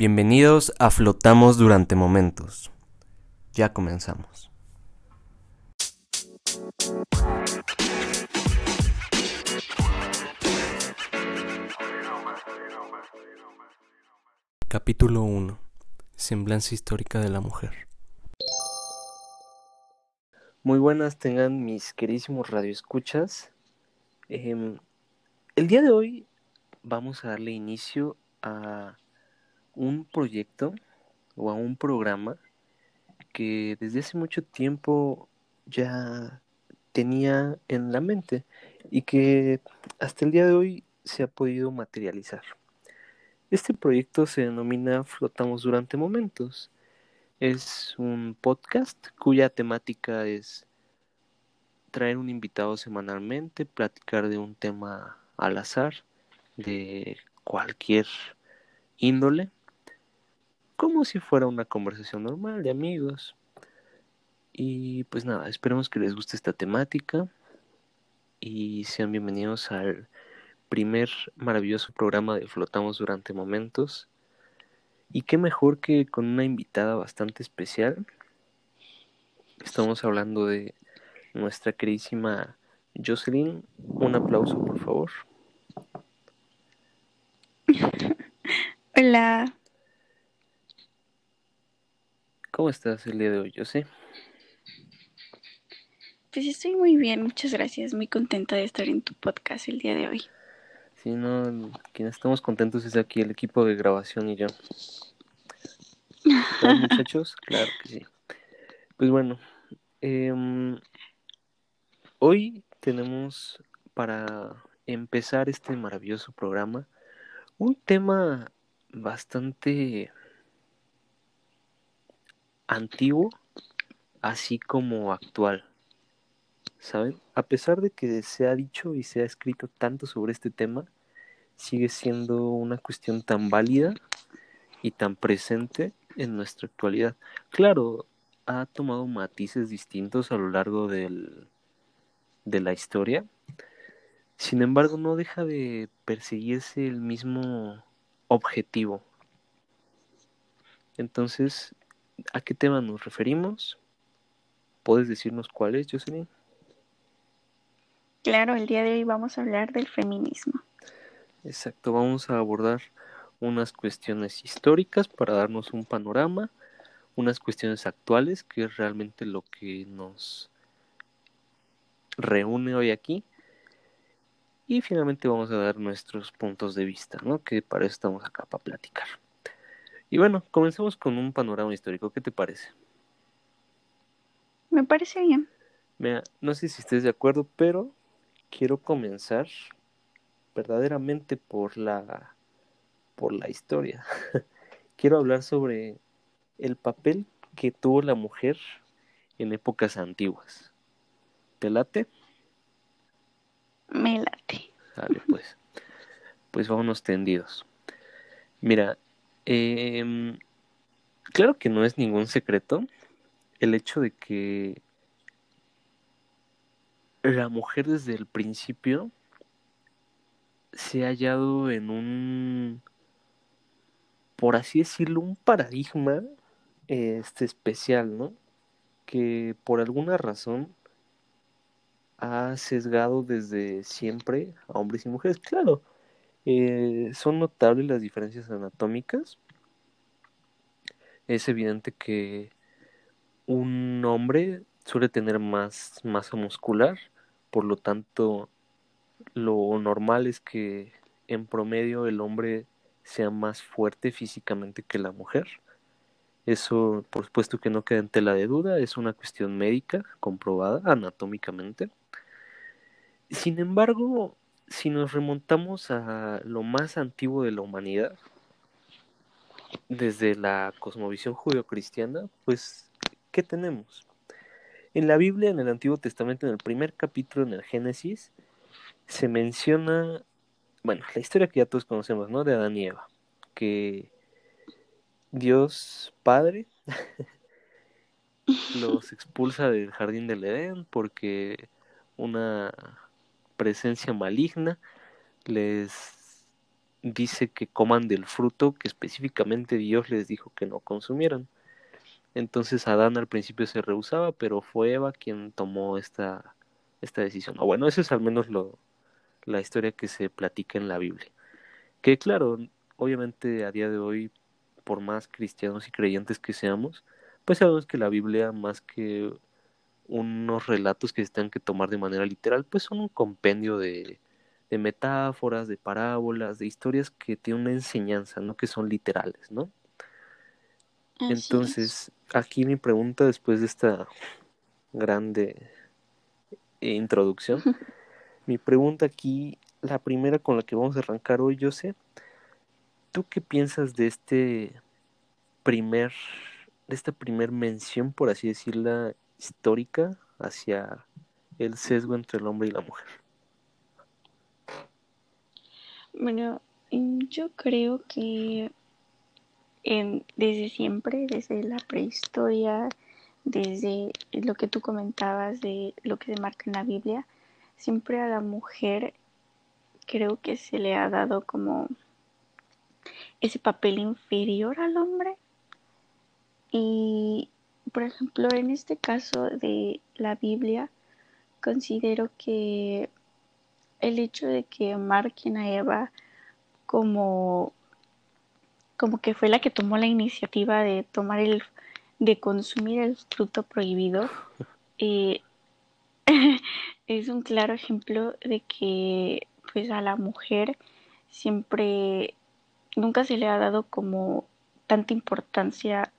Bienvenidos a Flotamos durante momentos. Ya comenzamos. Capítulo 1. Semblanza histórica de la mujer. Muy buenas tengan mis queridísimos radioescuchas. Em, el día de hoy vamos a darle inicio a un proyecto o a un programa que desde hace mucho tiempo ya tenía en la mente y que hasta el día de hoy se ha podido materializar. Este proyecto se denomina Flotamos durante momentos. Es un podcast cuya temática es traer un invitado semanalmente, platicar de un tema al azar, de cualquier índole como si fuera una conversación normal de amigos. Y pues nada, esperemos que les guste esta temática y sean bienvenidos al primer maravilloso programa de Flotamos durante momentos. Y qué mejor que con una invitada bastante especial. Estamos hablando de nuestra queridísima Jocelyn. Un aplauso, por favor. Hola. ¿Cómo estás el día de hoy, José? Pues estoy muy bien, muchas gracias. Muy contenta de estar en tu podcast el día de hoy. Sí, no, quienes estamos contentos es aquí el equipo de grabación y yo. muchachos? Claro que sí. Pues bueno, em, hoy tenemos para empezar este maravilloso programa un tema bastante antiguo, así como actual. ¿Saben? A pesar de que se ha dicho y se ha escrito tanto sobre este tema, sigue siendo una cuestión tan válida y tan presente en nuestra actualidad. Claro, ha tomado matices distintos a lo largo del, de la historia. Sin embargo, no deja de perseguirse el mismo objetivo. Entonces, ¿A qué tema nos referimos? ¿Puedes decirnos cuál es, Jocelyn? Claro, el día de hoy vamos a hablar del feminismo. Exacto, vamos a abordar unas cuestiones históricas para darnos un panorama, unas cuestiones actuales, que es realmente lo que nos reúne hoy aquí. Y finalmente vamos a dar nuestros puntos de vista, ¿no? Que para eso estamos acá, para platicar. Y bueno, comencemos con un panorama histórico. ¿Qué te parece? Me parece bien. Mira, no sé si estés de acuerdo, pero quiero comenzar verdaderamente por la por la historia. quiero hablar sobre el papel que tuvo la mujer en épocas antiguas. ¿Te late? Me late. Dale, pues. Pues vámonos tendidos. Mira, eh, claro que no es ningún secreto el hecho de que la mujer desde el principio se ha hallado en un, por así decirlo, un paradigma este, especial, ¿no? Que por alguna razón ha sesgado desde siempre a hombres y mujeres. Claro, eh, son notables las diferencias anatómicas. Es evidente que un hombre suele tener más masa muscular, por lo tanto lo normal es que en promedio el hombre sea más fuerte físicamente que la mujer. Eso, por supuesto que no queda en tela de duda, es una cuestión médica comprobada anatómicamente. Sin embargo, si nos remontamos a lo más antiguo de la humanidad, desde la cosmovisión judeocristiana, pues, ¿qué tenemos? En la Biblia, en el Antiguo Testamento, en el primer capítulo, en el Génesis, se menciona, bueno, la historia que ya todos conocemos, ¿no? De Adán y Eva, que Dios Padre los expulsa del jardín del Edén porque una presencia maligna les dice que coman del fruto que específicamente Dios les dijo que no consumieran. Entonces Adán al principio se rehusaba, pero fue Eva quien tomó esta, esta decisión. O bueno, eso es al menos lo, la historia que se platica en la Biblia. Que claro, obviamente a día de hoy, por más cristianos y creyentes que seamos, pues sabemos que la Biblia, más que unos relatos que se tengan que tomar de manera literal, pues son un compendio de, de metáforas, de parábolas, de historias que tienen una enseñanza, no que son literales, ¿no? Entonces, aquí mi pregunta después de esta grande introducción, mi pregunta aquí, la primera con la que vamos a arrancar hoy, yo sé, ¿tú qué piensas de este primer, de esta primer mención, por así decirla, histórica hacia el sesgo entre el hombre y la mujer? Bueno, yo creo que desde siempre, desde la prehistoria, desde lo que tú comentabas de lo que se marca en la Biblia, siempre a la mujer creo que se le ha dado como ese papel inferior al hombre. Y, por ejemplo, en este caso de la Biblia, considero que el hecho de que marquen a Eva como como que fue la que tomó la iniciativa de tomar el, de consumir el fruto prohibido, eh, es un claro ejemplo de que pues a la mujer siempre, nunca se le ha dado como tanta importancia.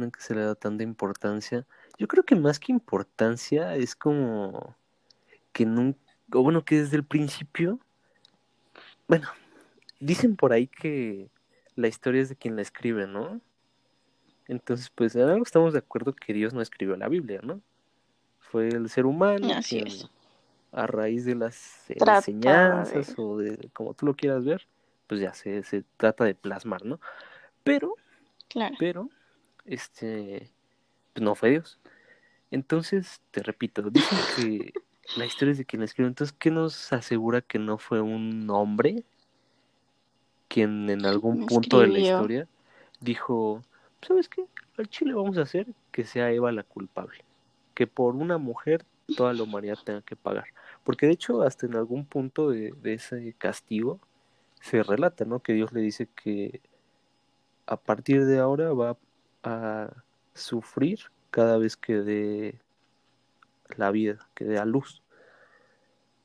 Nunca se le ha dado tanta importancia. Yo creo que más que importancia es como que nunca, bueno, que desde el principio, bueno, dicen por ahí que la historia es de quien la escribe, ¿no? Entonces, pues en algo estamos de acuerdo que Dios no escribió la Biblia, ¿no? Fue el ser humano quien, a raíz de las enseñanzas o de como tú lo quieras ver, pues ya se, se trata de plasmar, ¿no? Pero, claro. pero, este, pues no fue Dios. Entonces, te repito, dicen que la historia es de quien la escribió. Entonces, ¿qué nos asegura que no fue un hombre quien en algún punto de la historia dijo, ¿sabes qué? Al Chile vamos a hacer que sea Eva la culpable, que por una mujer toda la humanidad tenga que pagar. Porque de hecho hasta en algún punto de, ese castigo se relata, ¿no? Que Dios le dice que a partir de ahora va a sufrir cada vez que dé la vida, que dé a luz.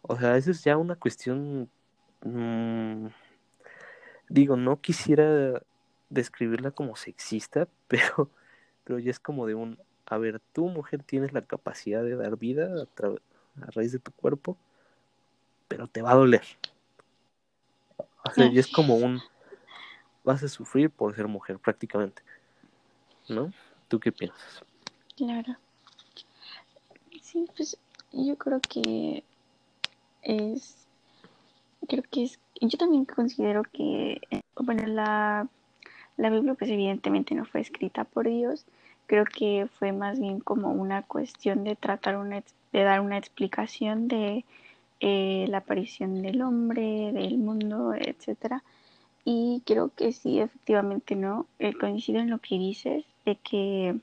O sea, eso es ya una cuestión mmm, digo, no quisiera describirla como sexista, pero, pero ya es como de un, a ver, tú mujer tienes la capacidad de dar vida a, a raíz de tu cuerpo, pero te va a doler. O sea, ya es como un, vas a sufrir por ser mujer prácticamente, ¿no? ¿Tú qué piensas? Claro. Sí, pues yo creo que es, creo que es yo también considero que, bueno, la, la Biblia pues evidentemente no fue escrita por Dios, creo que fue más bien como una cuestión de tratar una, de dar una explicación de eh, la aparición del hombre, del mundo, etcétera. Y creo que sí, efectivamente, ¿no? Eh, coincido en lo que dices, de que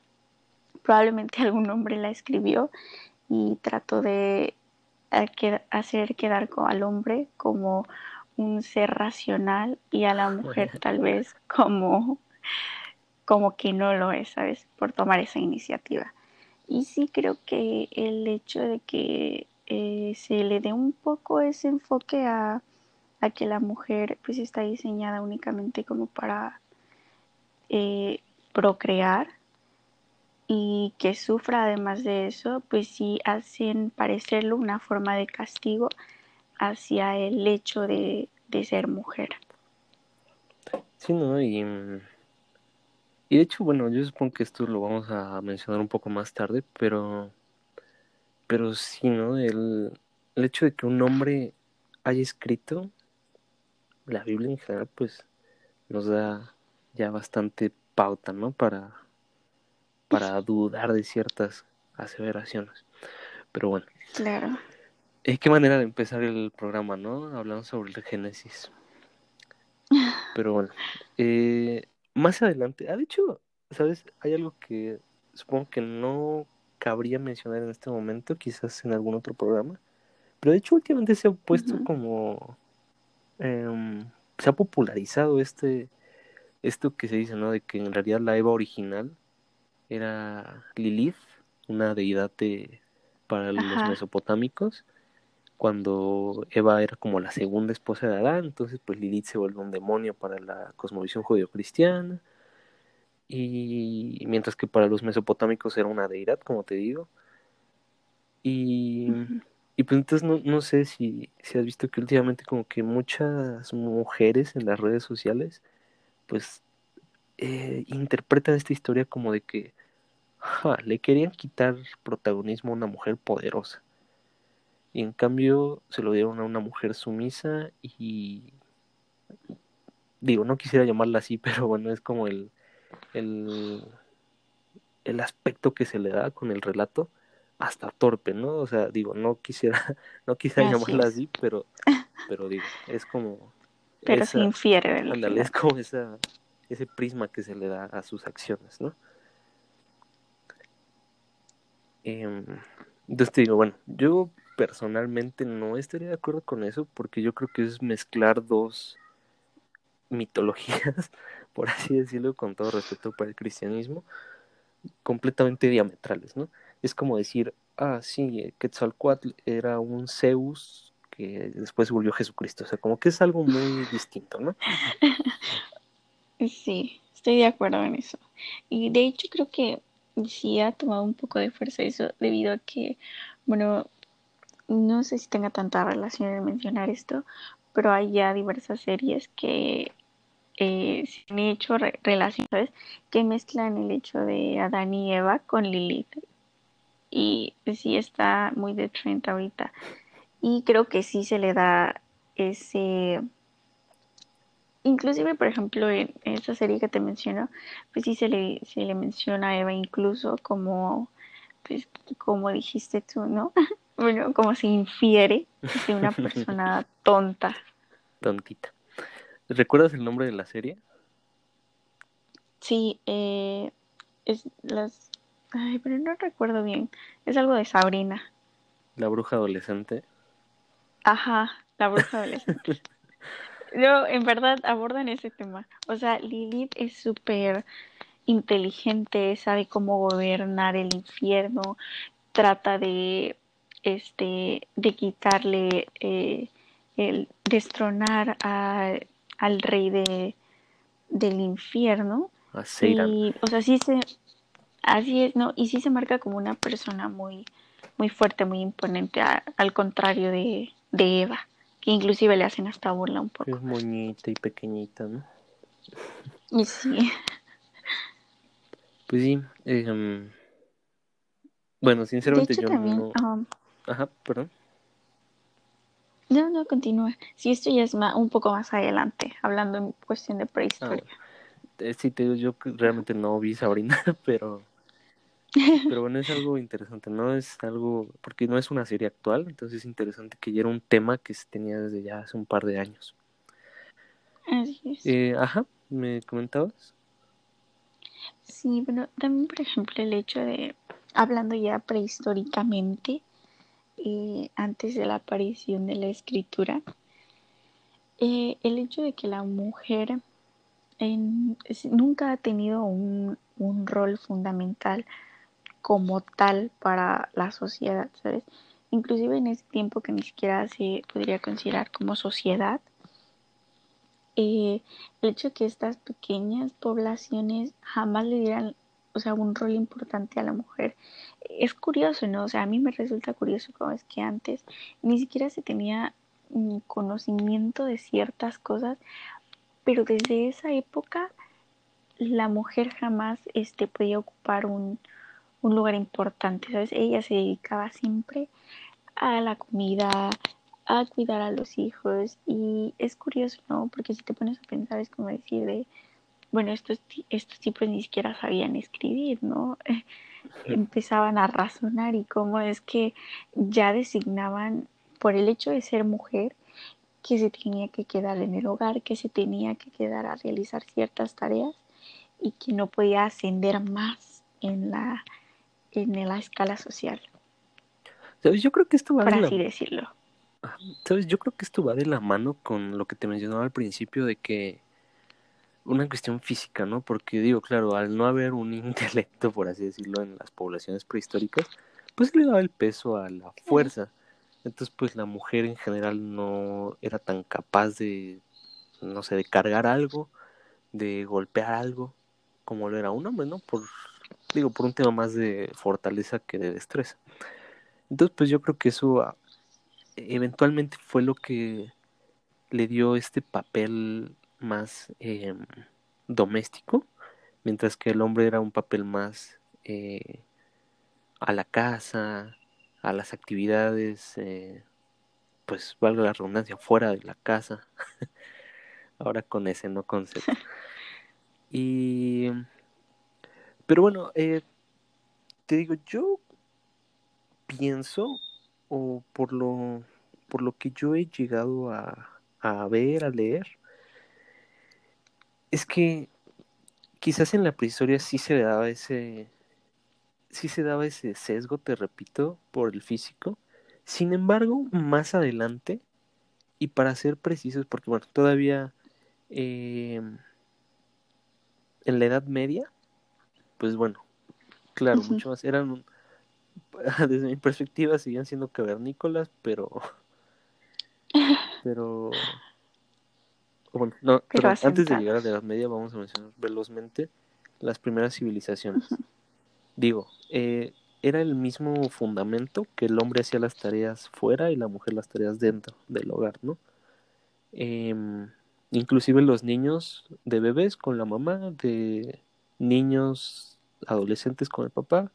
probablemente algún hombre la escribió y trató de hacer quedar al hombre como un ser racional y a la mujer tal vez como, como que no lo es, ¿sabes? Por tomar esa iniciativa. Y sí creo que el hecho de que eh, se le dé un poco ese enfoque a, a, que la mujer pues está diseñada únicamente como para eh, procrear y que sufra además de eso, pues sí hacen parecerlo una forma de castigo hacia el hecho de, ser mujer. Sí, ¿no? Y, y de hecho, bueno, yo supongo que esto lo vamos a mencionar un poco más tarde, pero, pero sí, ¿no? El, el hecho de que un hombre haya escrito la Biblia en general, pues nos da ya bastante pauta, ¿no? Para, para dudar de ciertas aseveraciones. Pero bueno. Claro. Eh, qué manera de empezar el programa, ¿no? Hablando sobre el Génesis. Pero bueno, eh, más adelante, ha ah, dicho, ¿sabes? Hay algo que supongo que no cabría mencionar en este momento, quizás en algún otro programa, pero de hecho últimamente se ha puesto como, em, se ha popularizado este, esto que se dice, ¿no? De que en realidad la Eva original era Lilith, una deidad de, para los mesopotámicos, cuando Eva era como la segunda esposa de Adán, entonces pues Lilith se vuelve un demonio para la cosmovisión judio-cristiana, y mientras que para los mesopotámicos era una deidad, como te digo. Y, y pues entonces no, no sé si, si, has visto que últimamente como que muchas mujeres en las redes sociales pues eh, interpretan esta historia como de que le querían quitar protagonismo a una mujer poderosa. Y en cambio se lo dieron a una mujer sumisa y digo, no quisiera llamarla así, pero bueno, es como el, el, el aspecto que se le da con el relato hasta torpe, ¿no? O sea, digo, no quisiera, no quisiera llamarla así, pero, pero digo, es como. Pero se infiere, ándale, es como esa, ese prisma que se le da a sus acciones, ¿no? Eh, entonces te digo, bueno, yo personalmente no estaría de acuerdo con eso porque yo creo que es mezclar dos mitologías por así decirlo, con todo respeto para el cristianismo, completamente diametrales, ¿no? Es como decir, ah, sí, Quetzalcoatl era un Zeus después volvió Jesucristo, o sea, como que es algo muy distinto, ¿no? Sí, estoy de acuerdo en eso. Y de hecho creo que sí ha tomado un poco de fuerza eso debido a que, bueno, no sé si tenga tanta relación en mencionar esto, pero hay ya diversas series que eh, se han hecho relaciones que mezclan el hecho de Adán y Eva con Lilith. Y sí está muy de trend ahorita. Y creo que sí se le da ese... Inclusive, por ejemplo, en esta serie que te menciono, pues sí se le, se le menciona a Eva incluso como, pues, como dijiste tú, ¿no? bueno, como se infiere de una persona tonta. Tontita. ¿Recuerdas el nombre de la serie? Sí, eh, es las... Ay, pero no recuerdo bien. Es algo de Sabrina. La bruja adolescente. Ajá, la bruja adolescente. no, en verdad abordan ese tema. O sea, Lilith es súper inteligente, sabe cómo gobernar el infierno, trata de, este, de quitarle, eh, el destronar a al rey de, del infierno. y, o sea, sí se, así es, ¿no? Y sí se marca como una persona muy, muy fuerte, muy imponente, al contrario de, de, Eva, que inclusive le hacen hasta burla un poco. Es moñita y pequeñita, ¿no? Y sí. Pues sí, eh, bueno, sinceramente yo no... Ajá, perdón. No, no, continúa. Si esto ya es un poco más adelante, hablando en cuestión de prehistoria. Ah, sí, te digo, yo realmente no vi Sabrina, pero, pero bueno, es algo interesante, ¿no? Es algo, porque no es una serie actual, entonces es interesante que ya era un tema que se tenía desde ya hace un par de años. Así es. Eh, ajá, ¿me comentabas? Sí, bueno, también, por ejemplo, el hecho de, hablando ya prehistóricamente, eh, antes de la aparición de la escritura, eh, el hecho de que la mujer nunca ha tenido un, rol fundamental como tal para la sociedad, ¿sabes? Inclusive en ese tiempo que ni siquiera se podría considerar como sociedad, eh, el hecho de que estas pequeñas poblaciones jamás le dieran o sea, un rol importante a la mujer. Es curioso, ¿no? O sea, a mí me resulta curioso cómo es que antes ni siquiera se tenía conocimiento de ciertas cosas, pero desde esa época la mujer jamás este, podía ocupar un, un lugar importante, ¿sabes? Ella se dedicaba siempre a la comida, a cuidar a los hijos y es curioso, ¿no? Porque si te pones a pensar es como decir de bueno, estos, estos tipos ni siquiera sabían escribir, ¿no? Empezaban a razonar y cómo es que ya designaban, por el hecho de ser mujer, que se tenía que quedar en el hogar, que se tenía que quedar a realizar ciertas tareas y que no podía ascender más en la, en la escala social. ¿Sabes? Yo creo que esto va por de así la... decirlo. ¿Sabes? Yo creo que esto va de la mano con lo que te mencionaba al principio de que una cuestión física, ¿no? Porque digo, claro, al no haber un intelecto, por así decirlo, en las poblaciones prehistóricas, pues le daba el peso a la fuerza. Entonces, pues la mujer en general no era tan capaz de, no sé, de cargar algo, de golpear algo, como lo era un hombre, ¿no? Por, digo, por un tema más de fortaleza que de destreza. Entonces, pues yo creo que eso ah, eventualmente fue lo que le dio este papel más eh, doméstico, mientras que el hombre era un papel más eh, a la casa, a las actividades, eh, pues valga la redundancia, fuera de la casa. Ahora con ese, no con Z. Y... Pero bueno, eh, te digo, yo pienso, o por lo, por lo que yo he llegado a, a ver, a leer, es que quizás en la prehistoria sí se daba ese, sí se daba ese sesgo, te repito, por el físico. Sin embargo, más adelante, y para ser precisos, porque bueno, todavía eh, en la Edad Media, pues bueno, claro, mucho más, eran, desde mi perspectiva, seguían siendo cavernícolas, pero, pero, bueno, no, pero antes de llegar a la Edad Media, vamos a mencionar velozmente las primeras civilizaciones. Digo, eh, era el mismo fundamento que el hombre hacía las tareas fuera y la mujer las tareas dentro del hogar, ¿no? Eh, inclusive los niños de bebés con la mamá, de niños adolescentes con el papá,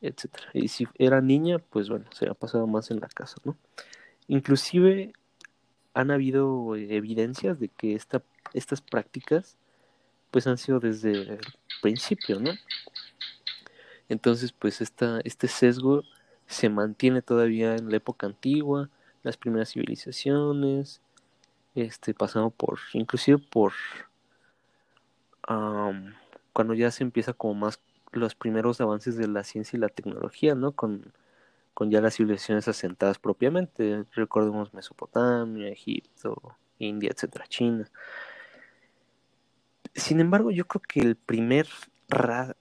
etcétera. Y si era niña, pues bueno, se ha pasado más en la casa, ¿no? Inclusive han habido evidencias de que esta, estas prácticas pues han sido desde el principio, ¿no? Entonces, pues esta, este sesgo se mantiene todavía en la época antigua, las primeras civilizaciones, este, pasando por, inclusive por cuando ya se empieza como más los primeros avances de la ciencia y la tecnología, ¿no? Con, con ya las civilizaciones asentadas propiamente, recordemos Mesopotamia, Egipto, India, etcétera, China. Sin embargo, yo creo que el primer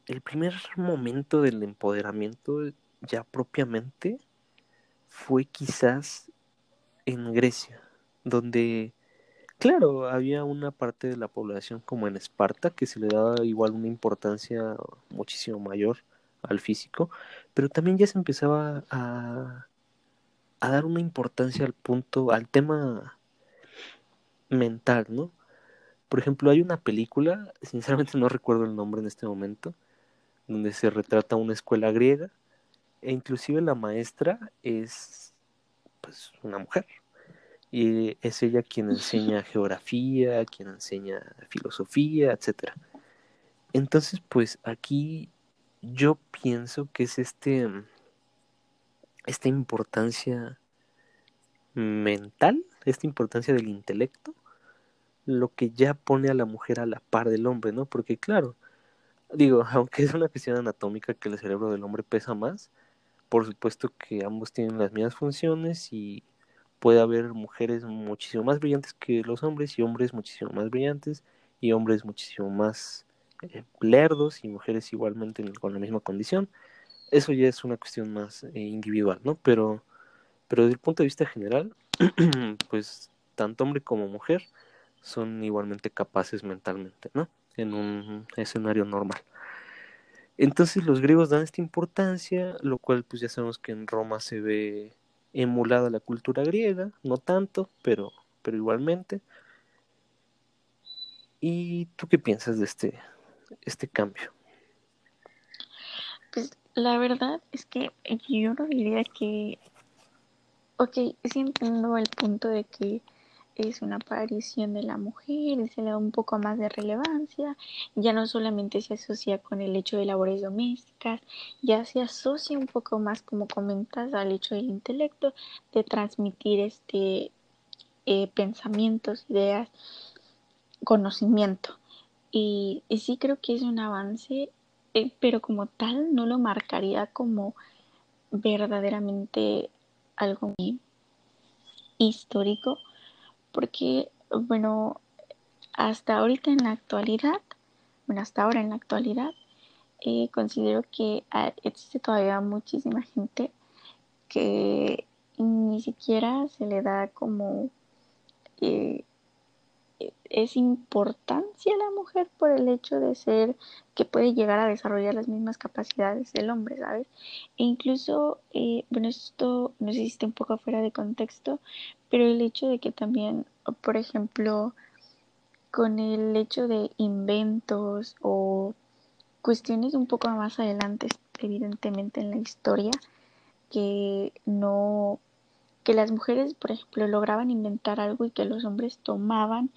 el primer momento del empoderamiento ya propiamente fue quizás en Grecia, donde, claro, había una parte de la población como en Esparta que se le daba igual una importancia muchísimo mayor al físico, pero también ya se empezaba a, a dar una importancia al punto, al tema mental, ¿no? Por ejemplo, hay una película, sinceramente no recuerdo el nombre en este momento, donde se retrata una escuela griega e inclusive la maestra es pues una mujer y es ella quien enseña geografía, quien enseña filosofía, etcétera. Entonces, pues aquí yo pienso que es este esta importancia mental, esta importancia del intelecto lo que ya pone a la mujer a la par del hombre, ¿no? Porque claro, digo, aunque es una cuestión anatómica que el cerebro del hombre pesa más, por supuesto que ambos tienen las mismas funciones y puede haber mujeres muchísimo más brillantes que los hombres y hombres muchísimo más brillantes y hombres muchísimo más eh, lerdos y mujeres igualmente con la misma condición. Eso ya es una cuestión más eh, individual, ¿no? Pero, pero desde el punto de vista general, pues tanto hombre como mujer son igualmente capaces mentalmente, ¿no? En un escenario normal. Entonces los griegos dan esta importancia, lo cual pues ya sabemos que en Roma se ve emulada la cultura griega, no tanto, pero, pero igualmente. ¿Y tú qué piensas de este, este cambio? Pues la verdad es que yo no diría que, ok, sí entiendo el punto de que es una aparición de la mujer, se le da un poco más de relevancia, ya no solamente se asocia con el hecho de labores domésticas, ya se asocia un poco más, como comentas, al hecho del intelecto, de transmitir este eh, pensamientos, ideas, conocimiento. Y, sí creo que es un avance, eh, pero como tal no lo marcaría como verdaderamente algo histórico, porque, bueno, hasta ahorita en la actualidad, bueno, hasta ahora en la actualidad, eh, considero que ah, existe todavía muchísima gente que ni siquiera se le da como eh, es importancia la mujer por el hecho de ser que puede llegar a desarrollar las mismas capacidades del hombre, ¿sabes? E incluso, eh, bueno, esto no sé si está un poco fuera de contexto, pero el hecho de que también, por ejemplo, con el hecho de inventos o cuestiones un poco más adelante, evidentemente en la historia, que no que las mujeres, por ejemplo, lograban inventar algo y que los hombres tomaban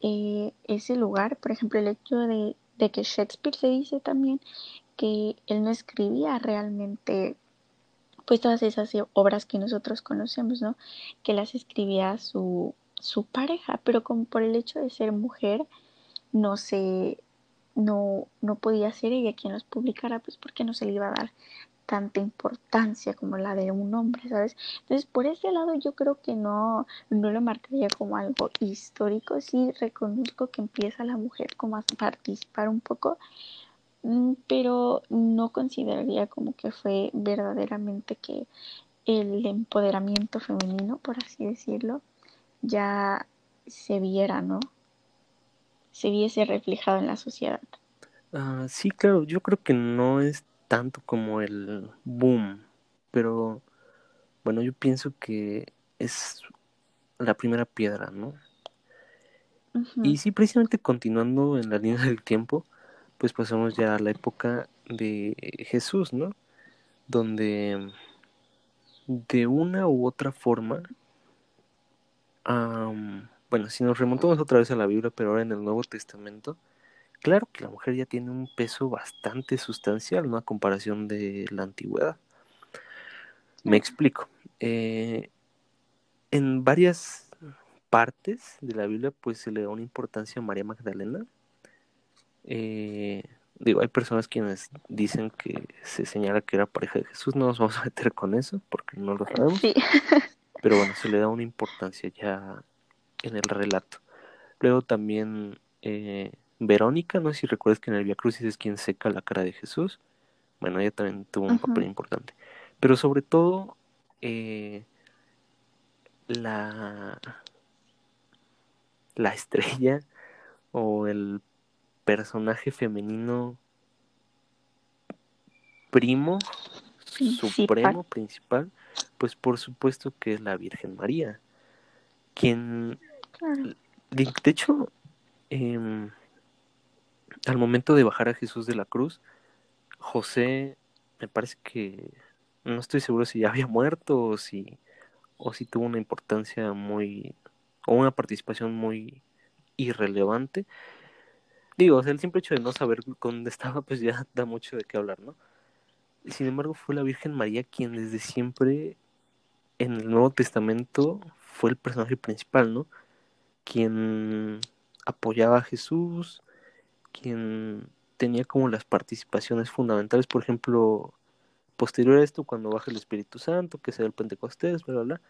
eh, ese lugar. Por ejemplo, el hecho de, que Shakespeare se dice también que él no escribía realmente pues todas esas obras que nosotros conocemos, ¿no? Que las escribía su, su pareja, pero como por el hecho de ser mujer, no se, no, no podía ser ella quien los publicara, pues porque no se le iba a dar tanta importancia como la de un hombre, ¿sabes? Entonces, por ese lado yo creo que no, no lo marcaría como algo histórico, sí reconozco que empieza la mujer como a participar un poco, mm, pero no consideraría como que fue verdaderamente que el empoderamiento femenino, por así decirlo, ya se viera, ¿no? Se viese reflejado en la sociedad. Ah, sí, claro, yo creo que no es tanto como el boom, pero bueno, yo pienso que es la primera piedra, ¿no? Y sí, precisamente continuando en la línea del tiempo, pues pasamos ya a la época de Jesús, ¿no? Donde de una u otra forma, bueno, si nos remontamos otra vez a la Biblia, pero ahora en el Nuevo Testamento, Claro que la mujer ya tiene un peso bastante sustancial, ¿no? A comparación de la antigüedad. Me explico. Eh, en varias partes de la Biblia, pues se le da una importancia a María Magdalena. Eh, digo, hay personas quienes dicen que se señala que era pareja de Jesús. No nos vamos a meter con eso porque no lo sabemos. Pero bueno, se le da una importancia ya en el relato. Luego también eh, Verónica, no sé si recuerdas que en el Via Crucis es quien seca la cara de Jesús. Bueno, ella también tuvo un papel importante. Pero sobre todo, eh, la, la estrella o el personaje femenino primo, supremo, principal, pues por supuesto que es la Virgen María, quien, de, hecho, eh, al momento de bajar a Jesús de la cruz, José, me parece que no estoy seguro si ya había muerto o si, o si tuvo una importancia muy, o una participación muy irrelevante. Digo, o sea, el simple hecho de no saber dónde estaba, pues ya da mucho de qué hablar, ¿no? Sin embargo, fue la Virgen María quien desde siempre en el Nuevo Testamento fue el personaje principal, ¿no? Quien apoyaba a Jesús, quien tenía como las participaciones fundamentales, por ejemplo, posterior a esto, cuando baja el Espíritu Santo, que sea el Pentecostés, bla, bla, bla,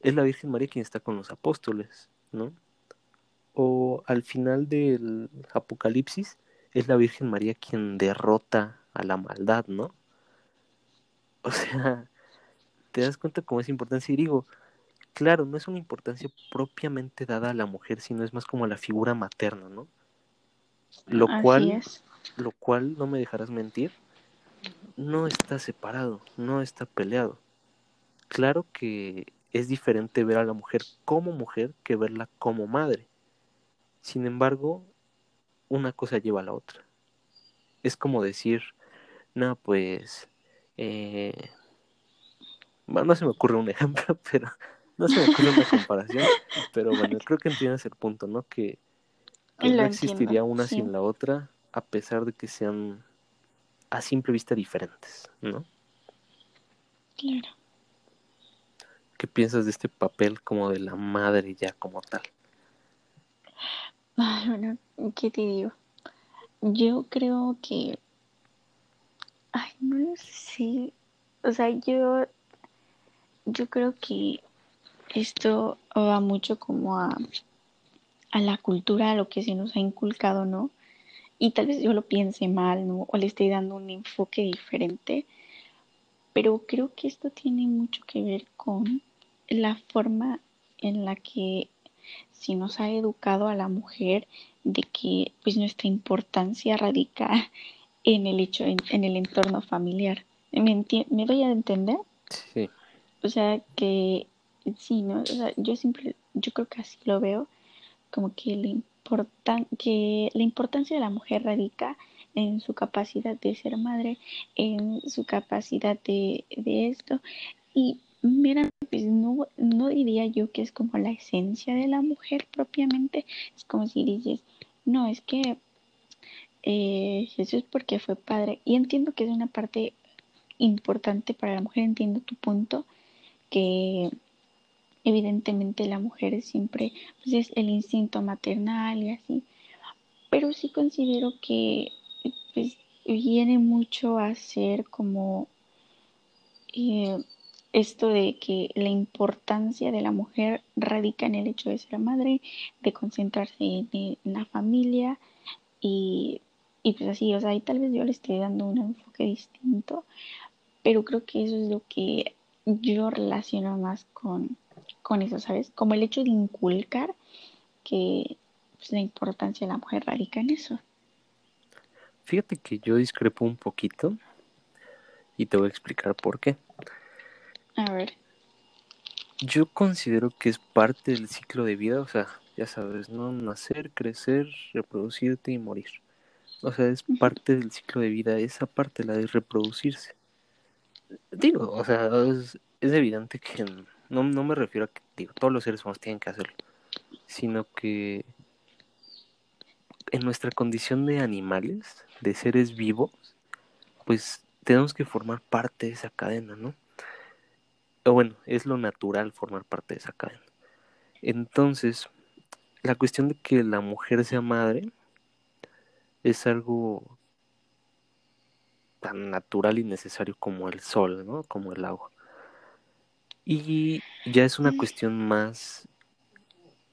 es la Virgen María quien está con los apóstoles, ¿no? O al final del Apocalipsis, es la Virgen María quien derrota a la maldad, ¿no? O sea, te das cuenta cómo es importancia y digo, claro, no es una importancia propiamente dada a la mujer, sino es más como a la figura materna, ¿no? Lo cual, lo cual, no me dejarás mentir, no está separado, no está peleado. Claro que es diferente ver a la mujer como mujer que verla como madre. Sin embargo, una cosa lleva a la otra. Es como decir, no, pues, eh, no se me ocurre un ejemplo, pero no se me ocurre una comparación, pero bueno, creo que entiendes el punto, ¿no? Que que no existiría una sin la otra, a pesar de que sean a simple vista diferentes, ¿no? Claro. ¿Qué piensas de este papel como de la madre ya como tal? Ay, bueno, ¿qué te digo? Yo creo que... Ay, no lo sé. O sea, yo... Yo creo que esto va mucho como a, a la cultura, a lo que se nos ha inculcado, ¿no? Y tal vez yo lo piense mal, ¿no? O le estoy dando un enfoque diferente. Pero creo que esto tiene mucho que ver con la forma en la que se nos ha educado a la mujer de que pues nuestra importancia radica en el hecho, en, el entorno familiar. ¿Me, ¿Me doy a entender? Sí. O sea que sí, ¿no? O sea, yo siempre, yo creo que así lo veo, como que la, importan que la importancia de la mujer radica en su capacidad de ser madre, en su capacidad de, de esto. Y mira, pues no, no diría yo que es como la esencia de la mujer propiamente, es como si dices, no, es que eh, Jesús porque fue padre. Y entiendo que es una parte importante para la mujer, entiendo tu punto, que evidentemente la mujer siempre pues es el instinto maternal y así, pero sí considero que pues, viene mucho a ser como eh, esto de que la importancia de la mujer radica en el hecho de ser madre, de concentrarse en, la familia y, y, pues así, o sea, y tal vez yo le estoy dando un enfoque distinto, pero creo que eso es lo que yo relaciono más con, con eso, ¿sabes? Como el hecho de inculcar que pues, la importancia de la mujer radica en eso. Fíjate que yo discrepo un poquito y te voy a explicar por qué. A ver. Yo considero que es parte del ciclo de vida, o sea, ya sabes, ¿no? Nacer, crecer, reproducirte y morir. O sea, es parte del ciclo de vida, esa parte, la de reproducirse. Digo, o sea, es, evidente que no, no, me refiero a que digo, todos los seres humanos tienen que hacerlo, sino que en nuestra condición de animales, de seres vivos, pues tenemos que formar parte de esa cadena, ¿no? o bueno, es lo natural formar parte de esa cadena. Entonces, la cuestión de que la mujer sea madre es algo tan natural y necesario como el sol, ¿no? Como el agua. Y ya es una cuestión más,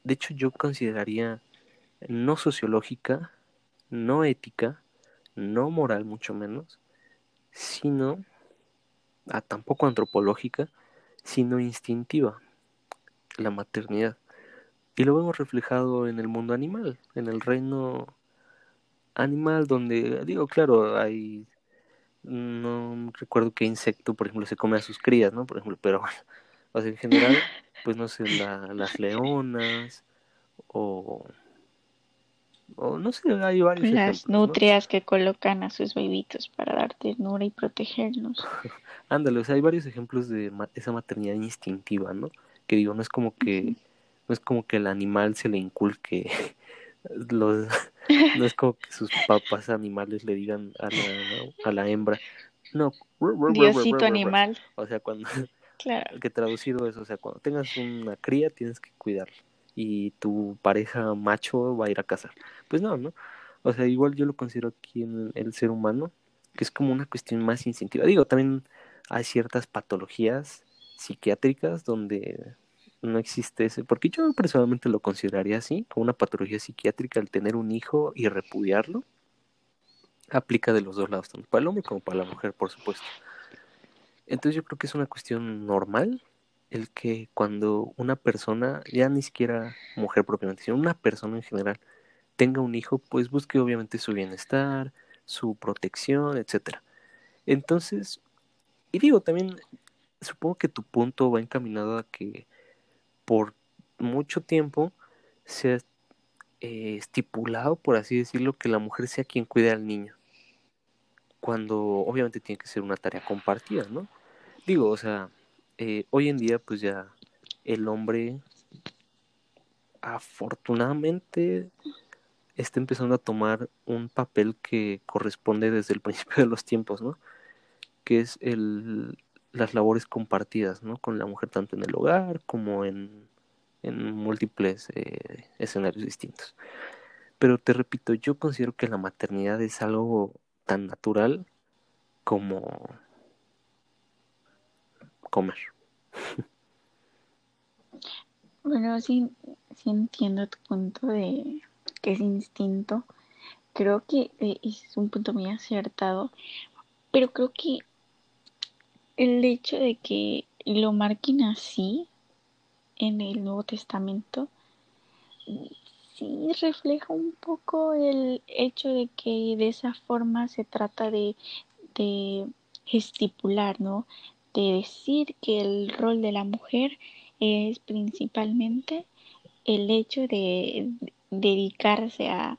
de hecho yo consideraría no sociológica, no ética, no moral mucho menos, sino a, tampoco antropológica, sino instintiva, la maternidad. Y lo vemos reflejado en el mundo animal, en el reino animal donde, digo, claro, hay, no recuerdo qué insecto, por ejemplo, se come a sus crías, ¿no? Por ejemplo, pero bueno, en general, pues no sé, las leonas o o no sé, hay varios. Las nutrias que colocan a sus bebitos para dar ternura y protegernos. Ándale, o sea, hay varios ejemplos de esa maternidad instintiva, ¿no? Que digo, no es como que, no es como que el animal se le inculque los, no es como que sus papás animales le digan a la, a la hembra, no, Diosito animal. O sea, cuando, claro. que traducido eso, o sea, cuando tengas una cría tienes que cuidarla y tu pareja macho va a ir a cazar. Pues no, ¿no? O sea, igual yo lo considero aquí en el ser humano, que es como una cuestión más instintiva. Digo, también hay ciertas patologías psiquiátricas donde no existe ese, porque yo personalmente lo consideraría así, como una patología psiquiátrica el tener un hijo y repudiarlo, aplica de los dos lados, tanto para el hombre como para la mujer, por supuesto. Entonces yo creo que es una cuestión normal el que cuando una persona, ya ni siquiera mujer propiamente, sino una persona en general, tenga un hijo, pues busque obviamente su bienestar, su protección, etcétera. Entonces, y digo, también supongo que tu punto va encaminado a que por mucho tiempo se ha eh, estipulado, por así decirlo, que la mujer sea quien cuide al niño. Cuando obviamente tiene que ser una tarea compartida, ¿no? Digo, o sea, eh, hoy en día pues ya el hombre afortunadamente está empezando a tomar un papel que corresponde desde el principio de los tiempos, ¿no? Que es el, las labores compartidas, ¿no? Con la mujer tanto en el hogar como en, en múltiples eh, escenarios distintos. Pero te repito, yo considero que la maternidad es algo tan natural como comer. Bueno, sí, sí entiendo tu punto de que es instinto. Creo que eh, es un punto muy acertado, pero creo que el hecho de que lo marquen así en el Nuevo Testamento sí refleja un poco el hecho de que de esa forma se trata de, de gesticular, ¿no? De decir que el rol de la mujer es principalmente el hecho de dedicarse a,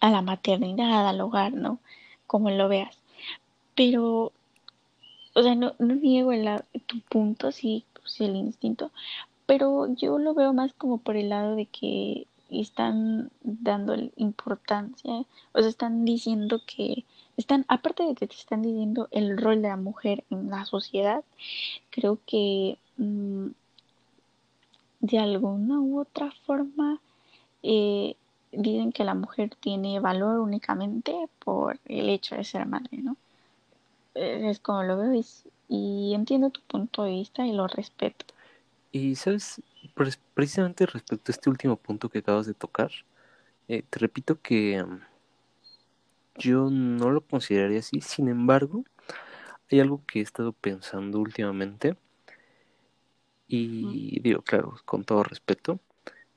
a la maternidad, al hogar, ¿no? Como lo veas. Pero, o sea, no, no niego el, tu punto, sí, pues, el instinto, pero yo lo veo más como por el lado de que están dando importancia, o sea, están diciendo que están, aparte de que te están diciendo el rol de la mujer en la sociedad, creo que mm, de alguna u otra forma eh, dicen que la mujer tiene valor únicamente por el hecho de ser madre, ¿no? Eh, es como lo veo y, y entiendo tu punto de vista y lo respeto. Y sabes, precisamente respecto a este último punto que acabas de tocar, eh, te repito que mm, yo no lo consideraría así, sin embargo, hay algo que he estado pensando últimamente y digo, claro, con todo respeto,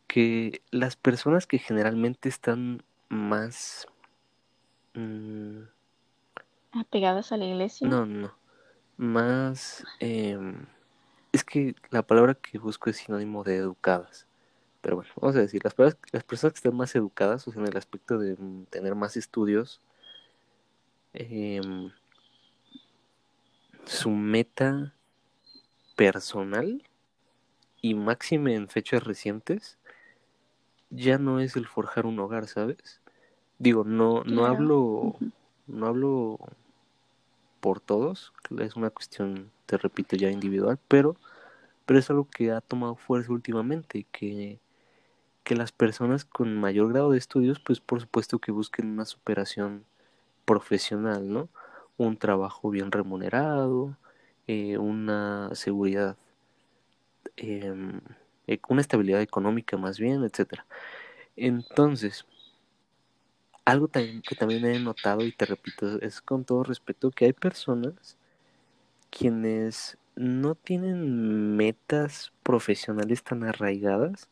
que las personas que generalmente están más... Mm, apegadas a la iglesia. No, no, más... Eh, es que la palabra que busco es sinónimo de educadas. Pero bueno, vamos a decir, las, las personas que están más educadas, o sea, en el aspecto de mm, tener más estudios, em, su meta personal y máxime en fechas recientes ya no es el forjar un hogar, ¿sabes? Digo, no, no hablo, no hablo por todos, es una cuestión, te repito, ya individual, pero pero es algo que ha tomado fuerza últimamente, que, que las personas con mayor grado de estudios, pues por supuesto que busquen una superación profesional, ¿no? Un trabajo bien remunerado, eh, una seguridad, em, e, una estabilidad económica más bien, etcétera. Entonces, algo también, que también he notado y te repito, es con todo respeto que hay personas quienes no tienen metas profesionales tan arraigadas,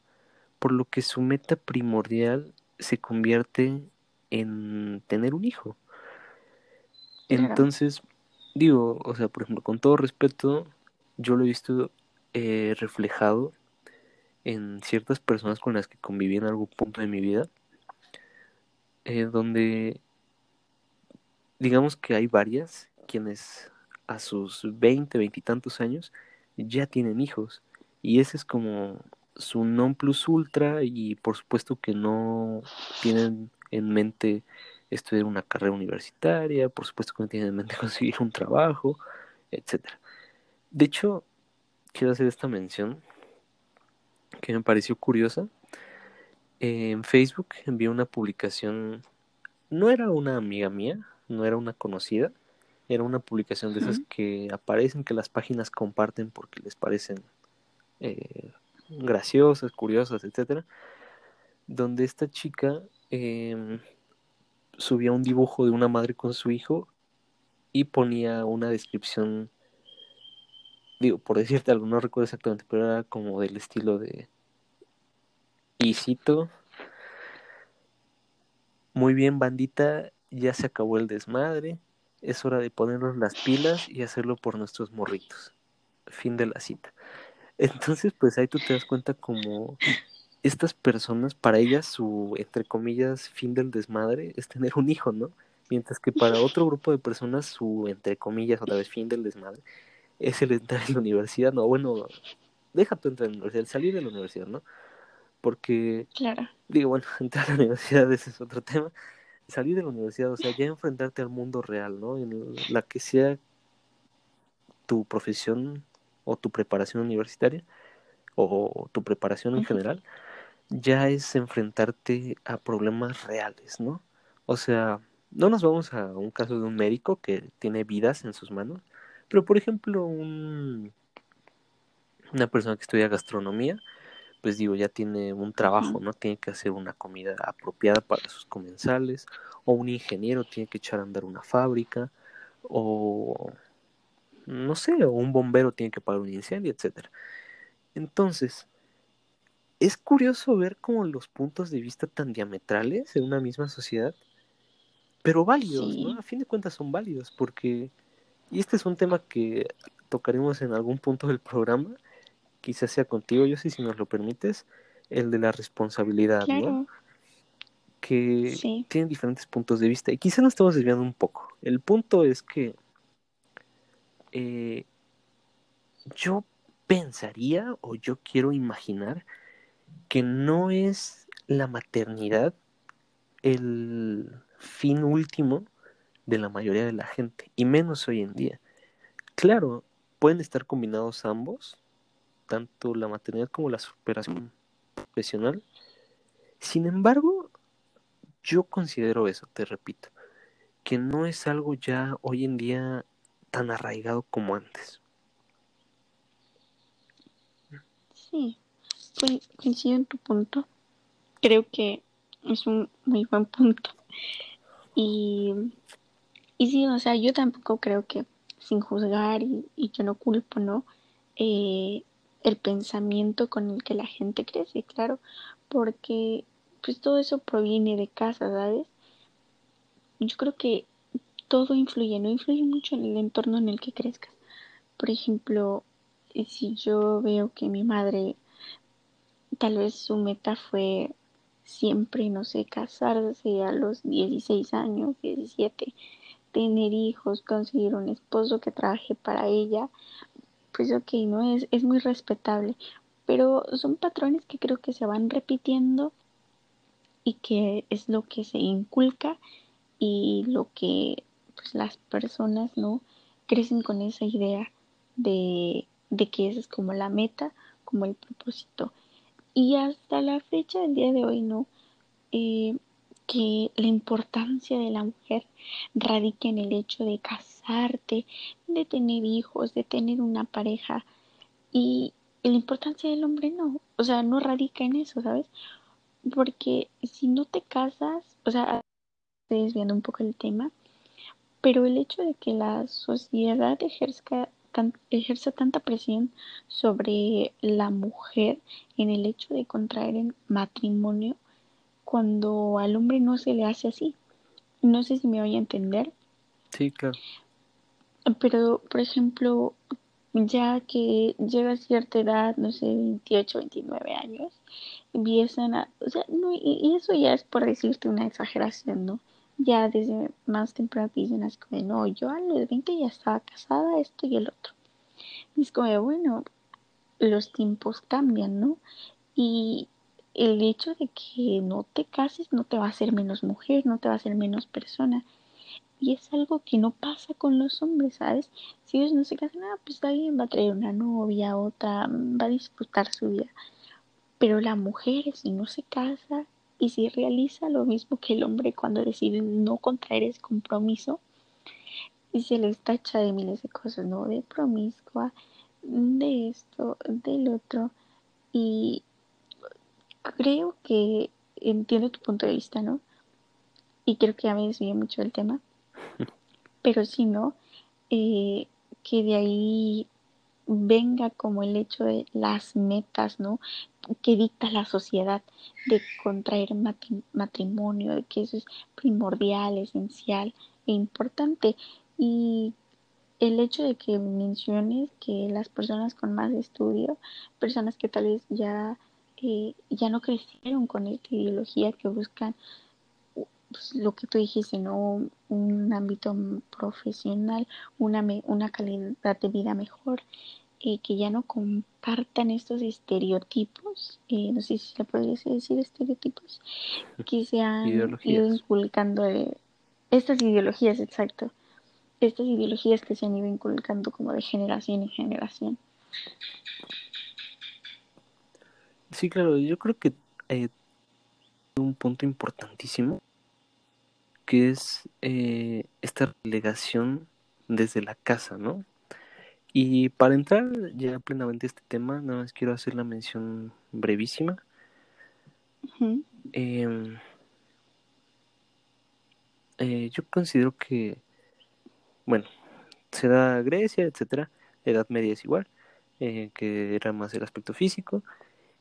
por lo que su meta primordial se convierte en tener un hijo. Entonces, digo, o sea, por ejemplo, con todo respeto, yo lo he visto eh, reflejado en ciertas personas con las que conviví en algún punto de mi vida, eh, donde digamos que hay varias quienes a sus 20, 20 y tantos años, ya tienen hijos. Y ese es como su non plus ultra y por supuesto que no tienen en mente estudiar una carrera universitaria, por supuesto que no tienen en mente conseguir un trabajo, etcétera. De hecho, quiero hacer esta mención que me pareció curiosa. En Facebook envié una publicación, no era una amiga mía, no era una conocida, era una publicación de esas que aparecen, que las páginas comparten porque les parecen eh, graciosas, curiosas, etcétera. Donde esta chica eh, subía un dibujo de una madre con su hijo y ponía una descripción, digo, por decirte algo, no recuerdo exactamente, pero era como del estilo de. Y muy bien, bandita, ya se acabó el desmadre es hora de ponernos las pilas y hacerlo por nuestros morritos. Fin de la cita. Entonces, pues ahí tú te das cuenta como estas personas, para ellas su, entre comillas, fin del desmadre es tener un hijo, ¿no? Mientras que para otro grupo de personas su, entre comillas, otra vez, fin del desmadre es el entrar en la universidad, no, bueno, deja tú entrar en la universidad, salir de la universidad, ¿no? Porque, claro. digo, bueno, entrar a la universidad ese es otro tema, salir de la universidad, o sea, ya enfrentarte al mundo real, ¿no? En la que sea tu profesión o tu preparación universitaria o tu preparación en general ya es enfrentarte a problemas reales, ¿no? O sea, no nos vamos a un caso de un médico que tiene vidas en sus manos, pero por ejemplo, un, una persona que estudia gastronomía, pues digo, ya tiene un trabajo, ¿no? Tiene que hacer una comida apropiada para sus comensales, o un ingeniero tiene que echar a andar una fábrica, o no sé, o un bombero tiene que pagar un incendio, etcétera. Entonces, es curioso ver como los puntos de vista tan diametrales en una misma sociedad, pero válidos, ¿no? A fin de cuentas son válidos, porque, y este es un tema que tocaremos en algún punto del programa, quizás sea contigo, yo sí, si nos lo permites, el de la responsabilidad, ¿no? Que tienen diferentes puntos de vista, y quizás nos estamos desviando un poco. El punto es que eh, yo pensaría o yo quiero imaginar que no es la maternidad el fin último de la mayoría de la gente, y menos hoy en día. Claro, pueden estar combinados ambos, tanto la maternidad como la superación profesional. Sin embargo, yo considero eso, te repito, que no es algo ya hoy en día tan arraigado como antes. Sí, coincido en tu punto. Creo que es un muy buen punto. Y, y sí, o sea, yo tampoco creo que sin juzgar y, yo no culpo, ¿no? Eh, el pensamiento con el que la gente crece, claro, porque pues todo eso proviene de casa, ¿sabes? Yo creo que todo influye, no influye mucho en el entorno en el que crezcas. Por ejemplo, si yo veo que mi madre tal vez su meta fue siempre, no sé, casarse a los 16 años, 17, tener hijos, conseguir un esposo que trabaje para ella, pues ok, no es, es muy respetable, pero son patrones que creo que se van repitiendo y que es lo que se inculca y lo que pues las personas no crecen con esa idea de, de que esa es como la meta, como el propósito. Y hasta la fecha del día de hoy, ¿no? Eh, que la importancia de la mujer radica en el hecho de casarte, de tener hijos, de tener una pareja. Y la importancia del hombre no, o sea, no radica en eso, ¿sabes? Porque si no te casas, o sea, estoy desviando un poco el tema, pero el hecho de que la sociedad ejerza ejerce tanta presión sobre la mujer en el hecho de contraer matrimonio cuando al hombre no se le hace así. No sé si me voy a entender. Sí, claro. Pero, por ejemplo, ya que llega a cierta edad, no sé, 28, 29 años, empiezan a, o sea, no, y, eso ya es por decirte una exageración, ¿no? Ya desde más temprano te dicen así como, no, yo a los 20 ya estaba casada, esto y el otro. Y es como, bueno, los tiempos cambian, ¿no? Y el hecho de que no te cases no te va a hacer menos mujer, no te va a hacer menos persona. Y es algo que no pasa con los hombres, ¿sabes? Si ellos no se casan, ah, pues alguien va a traer una novia, otra, va a disfrutar su vida. Pero la mujer, si no se casa y si realiza lo mismo que el hombre cuando decide no contraer ese compromiso, y se les tacha de miles de cosas, ¿no? De promiscua, de esto, del otro. Y creo que entiendo tu punto de vista, ¿no? Y creo que ya me desvié mucho del tema. Pero si no, eh, que de ahí venga como el hecho de las metas, ¿no? Que dicta la sociedad de contraer matrimonio, de que eso es primordial, esencial e importante. Y el hecho de que menciones que las personas con más estudio, personas que tal vez ya, eh, ya no crecieron con esta ideología que buscan pues, lo que tú dijiste, ¿no? Un ámbito profesional, una, una calidad de vida mejor, eh, que ya no compartan estos estereotipos, eh, no sé si se puede decir estereotipos, que se han ido inculcando estas ideologías, exacto estas ideologías que se han ido inculcando como de generación en generación. Sí, claro, yo creo que hay un punto importantísimo que es eh, esta relegación desde la casa, ¿no? Y para entrar ya plenamente a este tema, nada más quiero hacer la mención brevísima. Em, eh, yo considero que, bueno, se da Grecia, etcétera, la Edad Media es igual, eh, que era más el aspecto físico,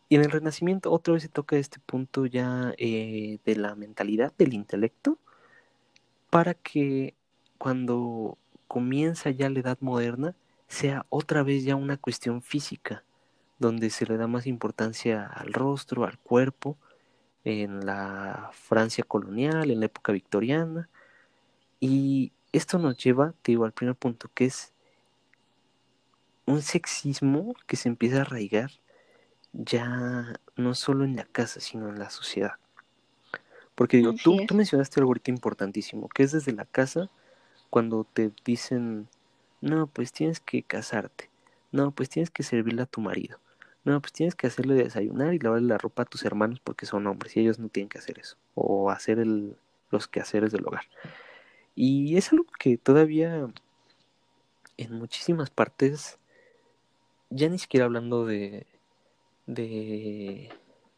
y en el Renacimiento otra vez se toca este punto ya eh, de la mentalidad, del intelecto, para que cuando comienza ya la Edad Moderna sea otra vez ya una cuestión física, donde se le da más importancia al rostro, al cuerpo, en la Francia colonial, en la época victoriana. Y esto nos lleva, te digo, al primer punto, que es un sexismo que se empieza a arraigar ya no solo en la casa, sino en la sociedad. Porque digo, tú, tú mencionaste algo ahorita importantísimo, que es desde la casa cuando te dicen, no, pues tienes que casarte, no, pues tienes que servirle a tu marido, no, pues tienes que hacerle desayunar y lavarle la ropa a tus hermanos porque son hombres y ellos no tienen que hacer eso, o hacer el, los quehaceres del hogar. Y es algo que todavía en muchísimas partes, ya ni siquiera hablando de, de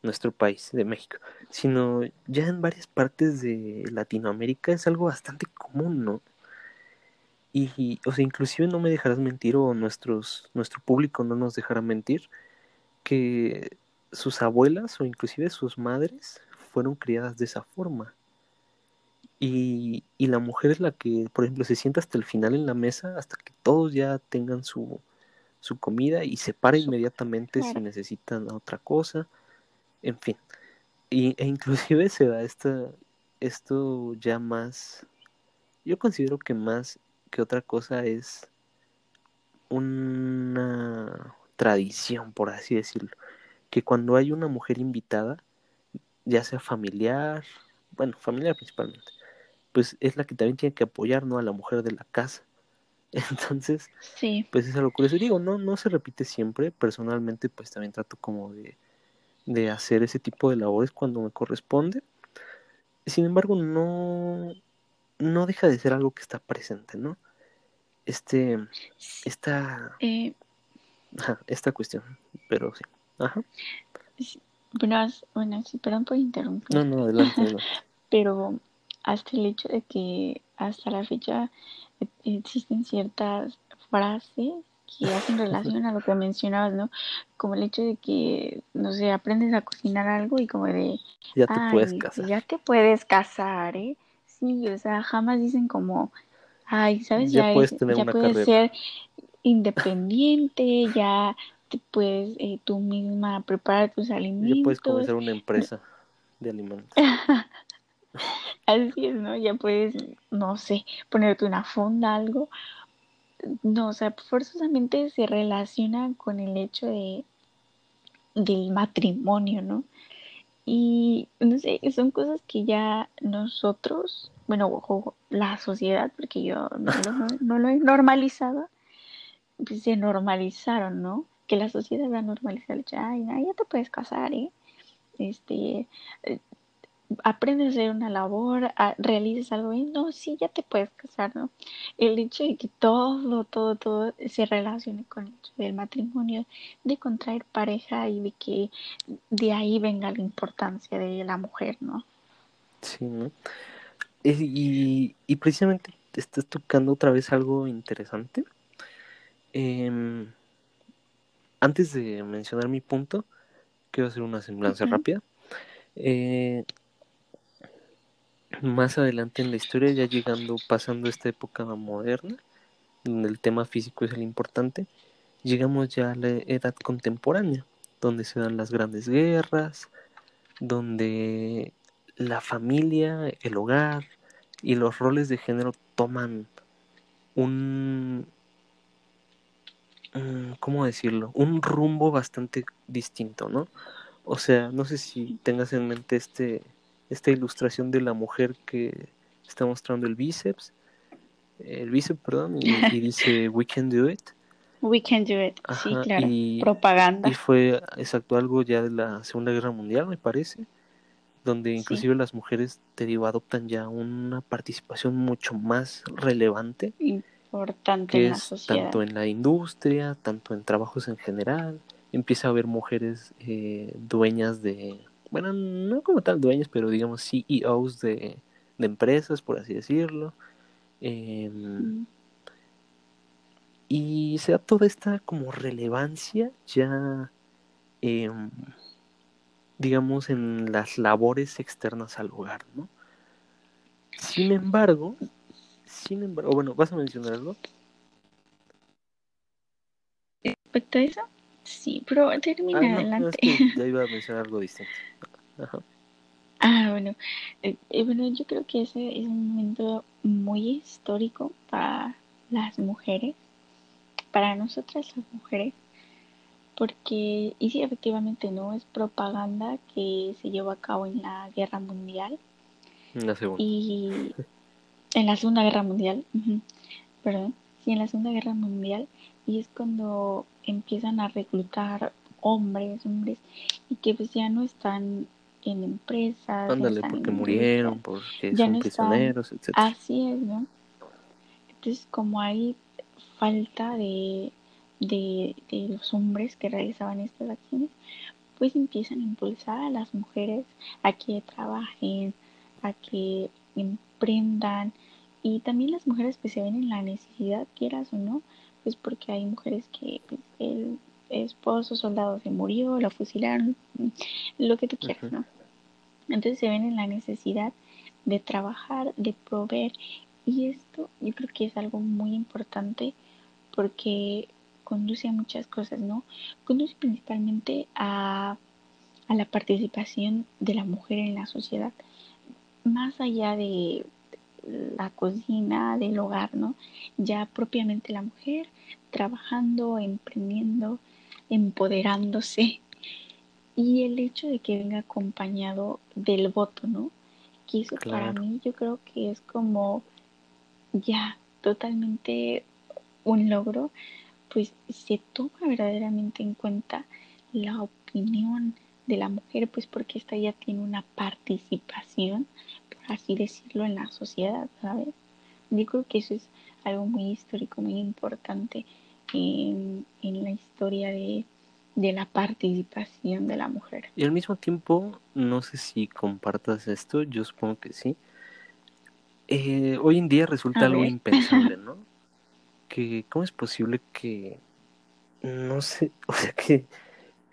nuestro país, de México, sino ya en varias partes de Latinoamérica es algo bastante común, ¿no? Y, o sea, inclusive no me dejarás mentir o nuestro público no nos dejará mentir que sus abuelas o inclusive sus madres fueron criadas de esa forma. Y, y la mujer es la que, por ejemplo, se sienta hasta el final en la mesa, hasta que todos ya tengan su, su comida y se para inmediatamente si necesitan otra cosa, en fin. Y, e inclusive se da esta, esto ya más, yo considero que más que otra cosa es una tradición, por así decirlo, que cuando hay una mujer invitada, ya sea familiar, bueno, familiar principalmente, pues es la que también tiene que apoyar, ¿no? A la mujer de la casa. Entonces, sí. pues es algo curioso. Digo, no, no se repite siempre. Personalmente, pues también trato como de, de hacer ese tipo de labores cuando me corresponde. Sin embargo, no, no deja de ser algo que está presente, ¿no? Este, esta, eh, esta cuestión, pero sí, ajá. Bueno, bueno, sí, perdón por interrumpir. No, no, adelante. pero hasta el hecho de que hasta la fecha existen ciertas frases que hacen relación a lo que mencionabas, ¿no? Como el hecho de que, no sé, aprendes a cocinar algo y como de... Ya te puedes casar. Ya te puedes casar, ¿eh? Sí, o sea, jamás dicen como, ay, ¿sabes? Ya, puedes, ser independiente, ya te puedes eh, tú misma preparar tus alimentos. Ya puedes comenzar una empresa de alimentos. Así es, ¿no? Ya puedes, no sé, ponerte una fonda, algo. No, o sea, forzosamente se relaciona con el hecho de del matrimonio, ¿no? Y no sé, son cosas que ya nosotros, bueno, ojo, la sociedad, porque yo no lo, he normalizado, pues se normalizaron, ¿no? Que la sociedad va a normalizar, ay, ya te puedes casar, ¿eh? Este, aprendes a hacer una labor, realizas algo y no, sí, ya te puedes casar, ¿no? El hecho de que todo, todo, todo se relacione con el hecho del matrimonio, de contraer pareja y de que de ahí venga la importancia de la mujer, ¿no? Sí, ¿no? Y, y precisamente te estás tocando otra vez algo interesante. Em, antes de mencionar mi punto, quiero hacer una semblanza rápida. Eh, más adelante en la historia, ya llegando, pasando esta época moderna, donde el tema físico es el importante, llegamos ya a la edad contemporánea, donde se dan las grandes guerras, donde la familia, el hogar y los roles de género toman un, ¿cómo decirlo? Un rumbo bastante distinto, ¿no? O sea, no sé si tengas en mente este esta ilustración de la mujer que está mostrando el bíceps el bíceps, perdón, y, dice We can do it. We can do it, sí, claro. Propaganda. Y fue exacto algo ya de la Segunda Guerra Mundial, me parece, donde inclusive las mujeres, te digo, adoptan ya una participación mucho más relevante. Importante en la sociedad. Tanto en la industria, tanto en trabajos en general. Empieza a haber mujeres eh, dueñas de, bueno, no como tal dueñas, pero digamos CEOs de, de empresas, por así decirlo. Em, y se da toda esta como relevancia ya, em, digamos, en las labores externas al hogar, ¿no? Sin embargo, sin embargo, bueno, ¿vas a mencionar algo? Respecto a eso, sí, pero termina ah, adelante. ya iba a mencionar algo distinto. Ajá. Ah, bueno, eh, eh, bueno, yo creo que ese es un momento muy histórico para las mujeres, para nosotras las mujeres, porque, y sí, efectivamente, ¿no? Es propaganda que se llevó a cabo en la Guerra Mundial. En la Segunda. Y en la Segunda Guerra Mundial, perdón, sí, en la Segunda Guerra Mundial, y es cuando empiezan a reclutar hombres, hombres, y que pues ya no están en empresas. Ándale, porque murieron, porque son prisioneros, etc. Así es, ¿no? Entonces, como hay falta de, de, de los hombres que realizaban estas acciones, pues empiezan a impulsar a las mujeres a que trabajen, a que emprendan. Y también las mujeres pues se ven en la necesidad, quieras o no, pues porque hay mujeres que pues, el esposo, soldado se murió, lo fusilaron, lo que tú quieras, ¿no? Entonces se ven en la necesidad de trabajar, de proveer. Y esto yo creo que es algo muy importante porque conduce a muchas cosas, ¿no? Conduce principalmente a, a la participación de la mujer en la sociedad, más allá de la cocina, del hogar, ¿no? Ya propiamente la mujer trabajando, emprendiendo, empoderándose y el hecho de que venga acompañado del voto, ¿no? Que eso para mí yo creo que es como ya totalmente un logro, pues se toma verdaderamente en cuenta la opinión de la mujer, pues porque esta ya tiene una participación, así decirlo, en la sociedad, ¿sabes? Yo creo que eso es algo muy histórico, muy importante en, en la historia de, de la participación de la mujer. Y al mismo tiempo, no sé si compartas esto, yo supongo que sí. Eh, hoy en día resulta algo impensable, ¿no? que cómo es posible que no sé, o sea que,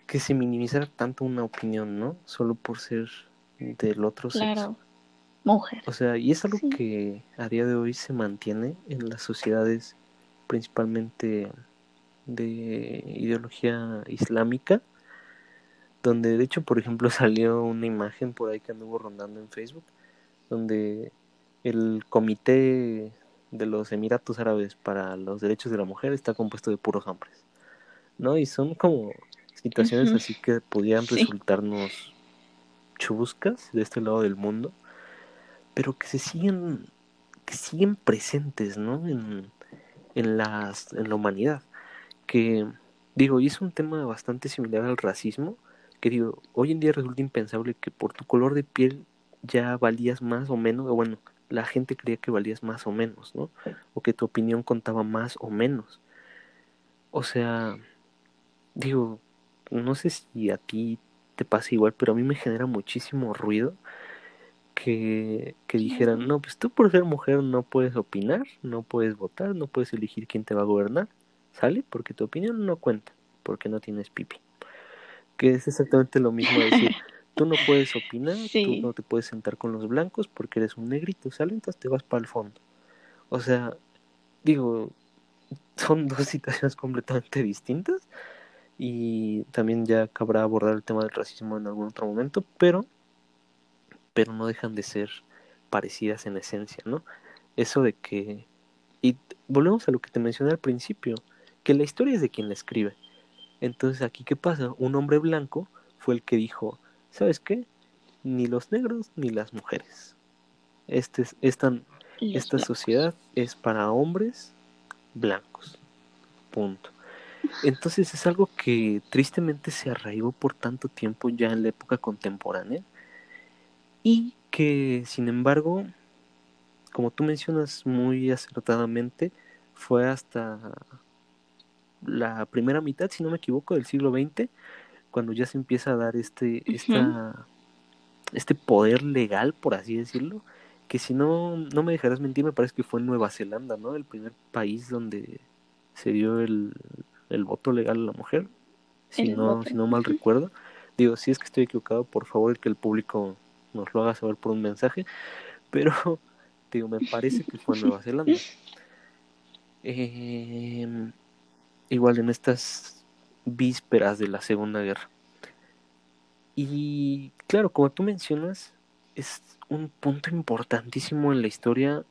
que se minimizara tanto una opinión, ¿no? Solo por ser del otro claro. Mujer. O sea, y es algo que a día de hoy se mantiene en las sociedades principalmente de ideología islámica, donde de hecho, por ejemplo, salió una imagen por ahí que anduvo rondando en Facebook, donde el comité de los Emiratos Árabes para los derechos de la mujer está compuesto de puros hombres, ¿no? Y son como situaciones así que podían resultarnos chubuscas de este lado del mundo, pero que se siguen, que siguen presentes, ¿no? En, en, las, en la humanidad que, digo, y es un tema bastante similar al racismo, que digo, hoy en día resulta impensable que por tu color de piel ya valías más o menos, o bueno, la gente creía que valías más o menos, ¿no? O que tu opinión contaba más o menos. O sea, digo, no sé si a ti te pasa igual, pero a mí me genera muchísimo ruido que, que dijeran, no, pues tú por ser mujer no puedes opinar, no puedes votar, no puedes elegir quién te va a gobernar. ¿Sale? Porque tu opinión no cuenta, porque no tienes pipi. Que es exactamente lo mismo decir, tú no puedes opinar, tú no te puedes sentar con los blancos porque eres un negrito, ¿sale? Entonces te vas para el fondo. O sea, digo, son dos situaciones completamente distintas y también ya cabrá abordar el tema del racismo en algún otro momento, pero pero no dejan de ser parecidas en esencia, ¿no? Eso de que y volvemos a lo que te mencioné al principio, que la historia es de quien la escribe. Entonces aquí qué pasa? Un hombre blanco fue el que dijo, ¿sabes qué? Ni los negros ni las mujeres. Este es, esta sociedad es para hombres blancos. Punto. Entonces es algo que tristemente se arraigó por tanto tiempo ya en la época contemporánea y que sin embargo, como tú mencionas muy acertadamente, fue hasta la primera mitad, si no me equivoco, del siglo XX, cuando ya se empieza a dar este, esta, este poder legal, por así decirlo, que si no, no me dejarás mentir, me parece que fue en Nueva Zelanda, ¿no? El primer país donde se dio el, el voto legal a la mujer, si no, si no mal recuerdo. Digo, si es que estoy equivocado, por favor que el público nos lo haga saber por un mensaje, pero digo, me parece que fue en Nueva Zelanda. Em, igual en estas vísperas de la Segunda Guerra. Y claro, como tú mencionas, es un punto importantísimo en la historia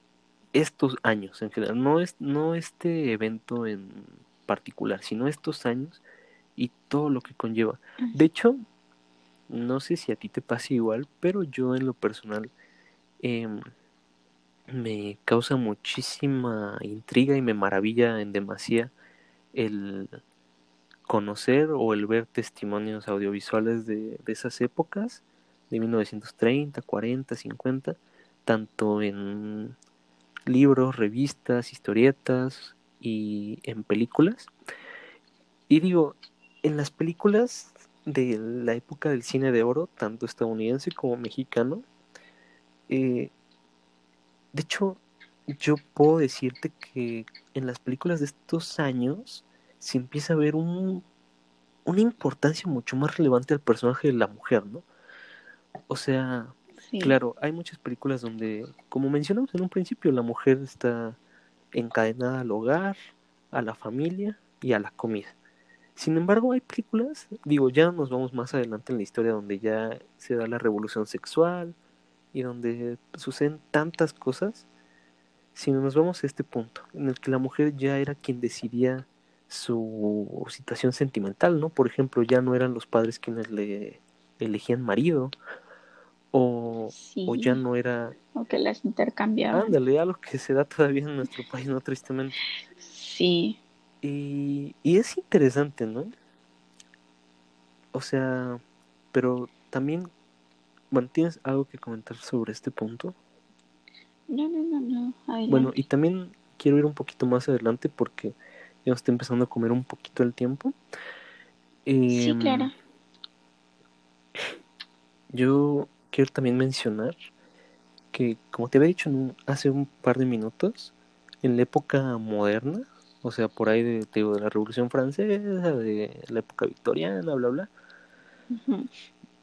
estos años en general, no es no este evento en particular, sino estos años y todo lo que conlleva. De hecho, no sé si a ti te pasa igual, pero yo en lo personal em, me causa muchísima intriga y me maravilla en demasía el conocer o el ver testimonios audiovisuales de, de esas épocas, de 1930, 40, 50, tanto en libros, revistas, historietas y en películas. Y digo, en las películas de la época del cine de oro, tanto estadounidense como mexicano, eh, de hecho, yo puedo decirte que en las películas de estos años se empieza a ver un, una importancia mucho más relevante al personaje de la mujer, ¿no? O sea, claro, hay muchas películas donde, como mencionamos en un principio, la mujer está encadenada al hogar, a la familia y a la comida. Sin embargo, hay películas, digo, ya nos vamos más adelante en la historia donde ya se da la revolución sexual y donde suceden tantas cosas, sino nos vamos a este punto en el que la mujer ya era quien decidía su situación sentimental, ¿no? Por ejemplo, ya no eran los padres quienes le elegían marido o, o ya no era... O que las intercambiaban. Ándale, algo que se da todavía en nuestro país, ¿no? Tristemente. Sí. Y, y es interesante, ¿no? O sea, pero también, bueno, ¿tienes algo que comentar sobre este punto? No, no, no, no. Bueno, y también quiero ir un poquito más adelante porque ya está empezando a comer un poquito el tiempo. sí, em, claro. Yo quiero también mencionar que, como te había dicho hace un par de minutos, en la época moderna, o sea, por ahí de, de la Revolución Francesa, de la época victoriana, bla, bla,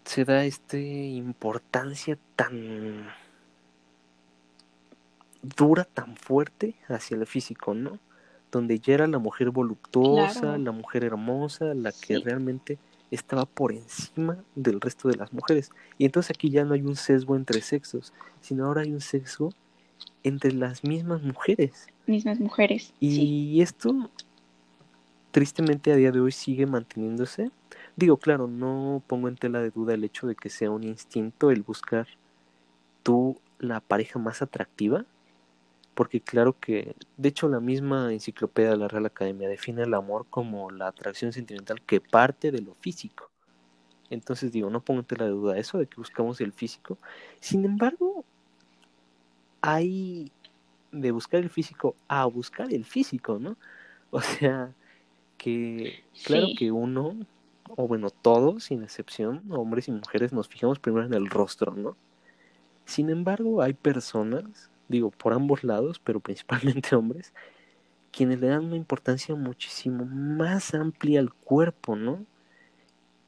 se da esta importancia tan dura, tan fuerte hacia el físico, ¿no? Donde ya era la mujer voluptuosa, la mujer hermosa, la que realmente estaba por encima del resto de las mujeres. Y entonces aquí ya no hay un sesgo entre sexos, sino ahora hay un sexo entre las mismas mujeres. Mismas mujeres. Y esto, tristemente, a día de hoy sigue manteniéndose. Digo, claro, no pongo en tela de duda el hecho de que sea un instinto el buscar tú la pareja más atractiva, porque claro que, de hecho, la misma enciclopedia de la Real Academia define el amor como la atracción sentimental que parte de lo físico. Entonces digo, no pongo en tela de duda eso de que buscamos el físico. Sin embargo, hay de buscar el físico a buscar el físico, ¿no? O sea, que claro que uno, o bueno, todos, sin excepción, hombres y mujeres, nos fijamos primero en el rostro, ¿no? Sin embargo, hay personas, digo, por ambos lados, pero principalmente hombres, quienes le dan una importancia muchísimo más amplia al cuerpo, ¿no?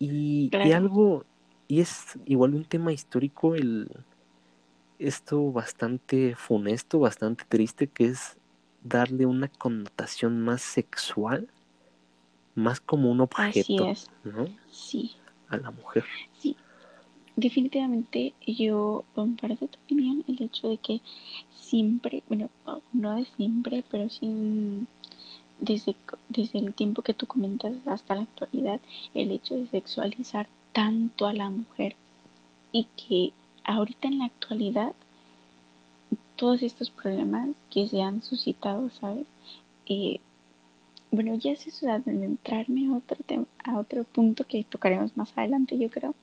Y, y algo, y es igual un tema histórico, el, esto bastante funesto, bastante triste, que es darle una connotación más sexual, más como un objeto, ¿no? Sí. A la mujer. Sí. Definitivamente yo comparto tu opinión el hecho de que siempre, bueno, no de siempre, pero sí desde, desde el tiempo que tú comentas hasta la actualidad, el hecho de sexualizar tanto a la mujer y que ahorita en la actualidad todos estos problemas que se han suscitado, ¿sabes? Eh, bueno, ya es eso de entrarme a otro, tema, a otro punto que tocaremos más adelante, yo creo.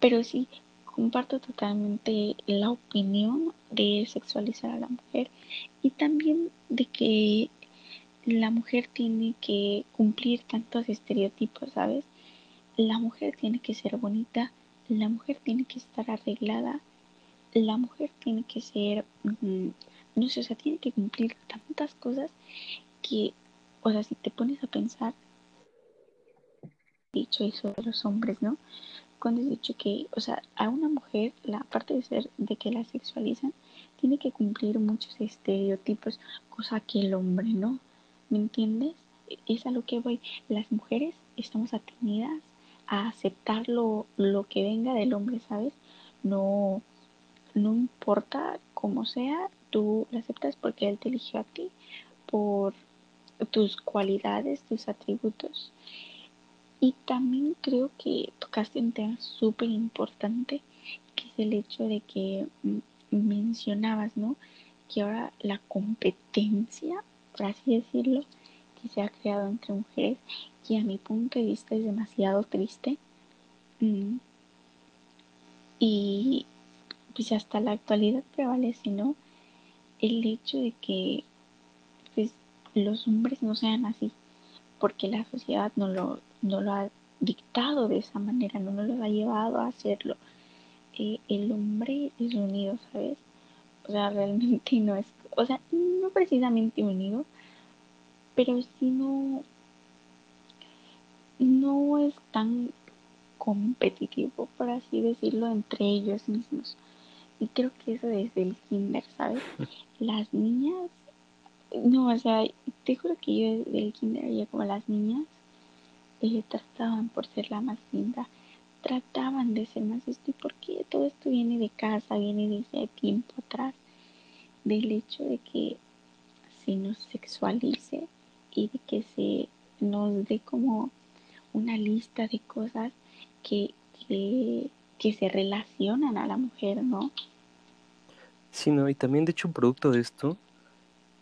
Pero sí, comparto totalmente la opinión de sexualizar a la mujer y también de que la mujer tiene que cumplir tantos estereotipos, ¿sabes? La mujer tiene que ser bonita, la mujer tiene que estar arreglada, la mujer tiene que ser, mm, no sé, o sea, tiene que cumplir tantas cosas que, o sea, si te pones a pensar, dicho eso de los hombres, ¿no? Cuando he dicho que, o sea, a una mujer, la parte de ser, de que la sexualizan, tiene que cumplir muchos estereotipos, cosa que el hombre no, ¿me entiendes? Es a lo que voy. Las mujeres estamos atenidas a aceptar lo, lo que venga del hombre, ¿sabes? No, no importa cómo sea, tú lo aceptas porque él te eligió a ti, por tus cualidades, tus atributos. Y también creo que tocaste un tema súper importante, que es el hecho de que mencionabas, ¿no? Que ahora la competencia, por así decirlo, que se ha creado entre mujeres, que a mi punto de vista es demasiado triste. Mm. Y pues hasta la actualidad prevalece, ¿no? El hecho de que pues, los hombres no sean así, porque la sociedad no lo, no lo ha dictado de esa manera, no nos lo ha llevado a hacerlo. Eh, el hombre es unido, ¿sabes? O sea, realmente no es, o sea, no precisamente unido, pero sí no, no es tan competitivo, por así decirlo, entre ellos mismos. Y creo que eso desde el kinder, ¿sabes? Las niñas, no, o sea, te juro que yo desde el kinder ya como las niñas eh, trataban por ser la más linda, trataban de ser más esto, y porque todo esto viene de casa, viene desde tiempo atrás, del hecho de que se nos sexualice y de que se nos dé como una lista de cosas que, que que se relacionan a la mujer, ¿no? Sí, no, y también de hecho un producto de esto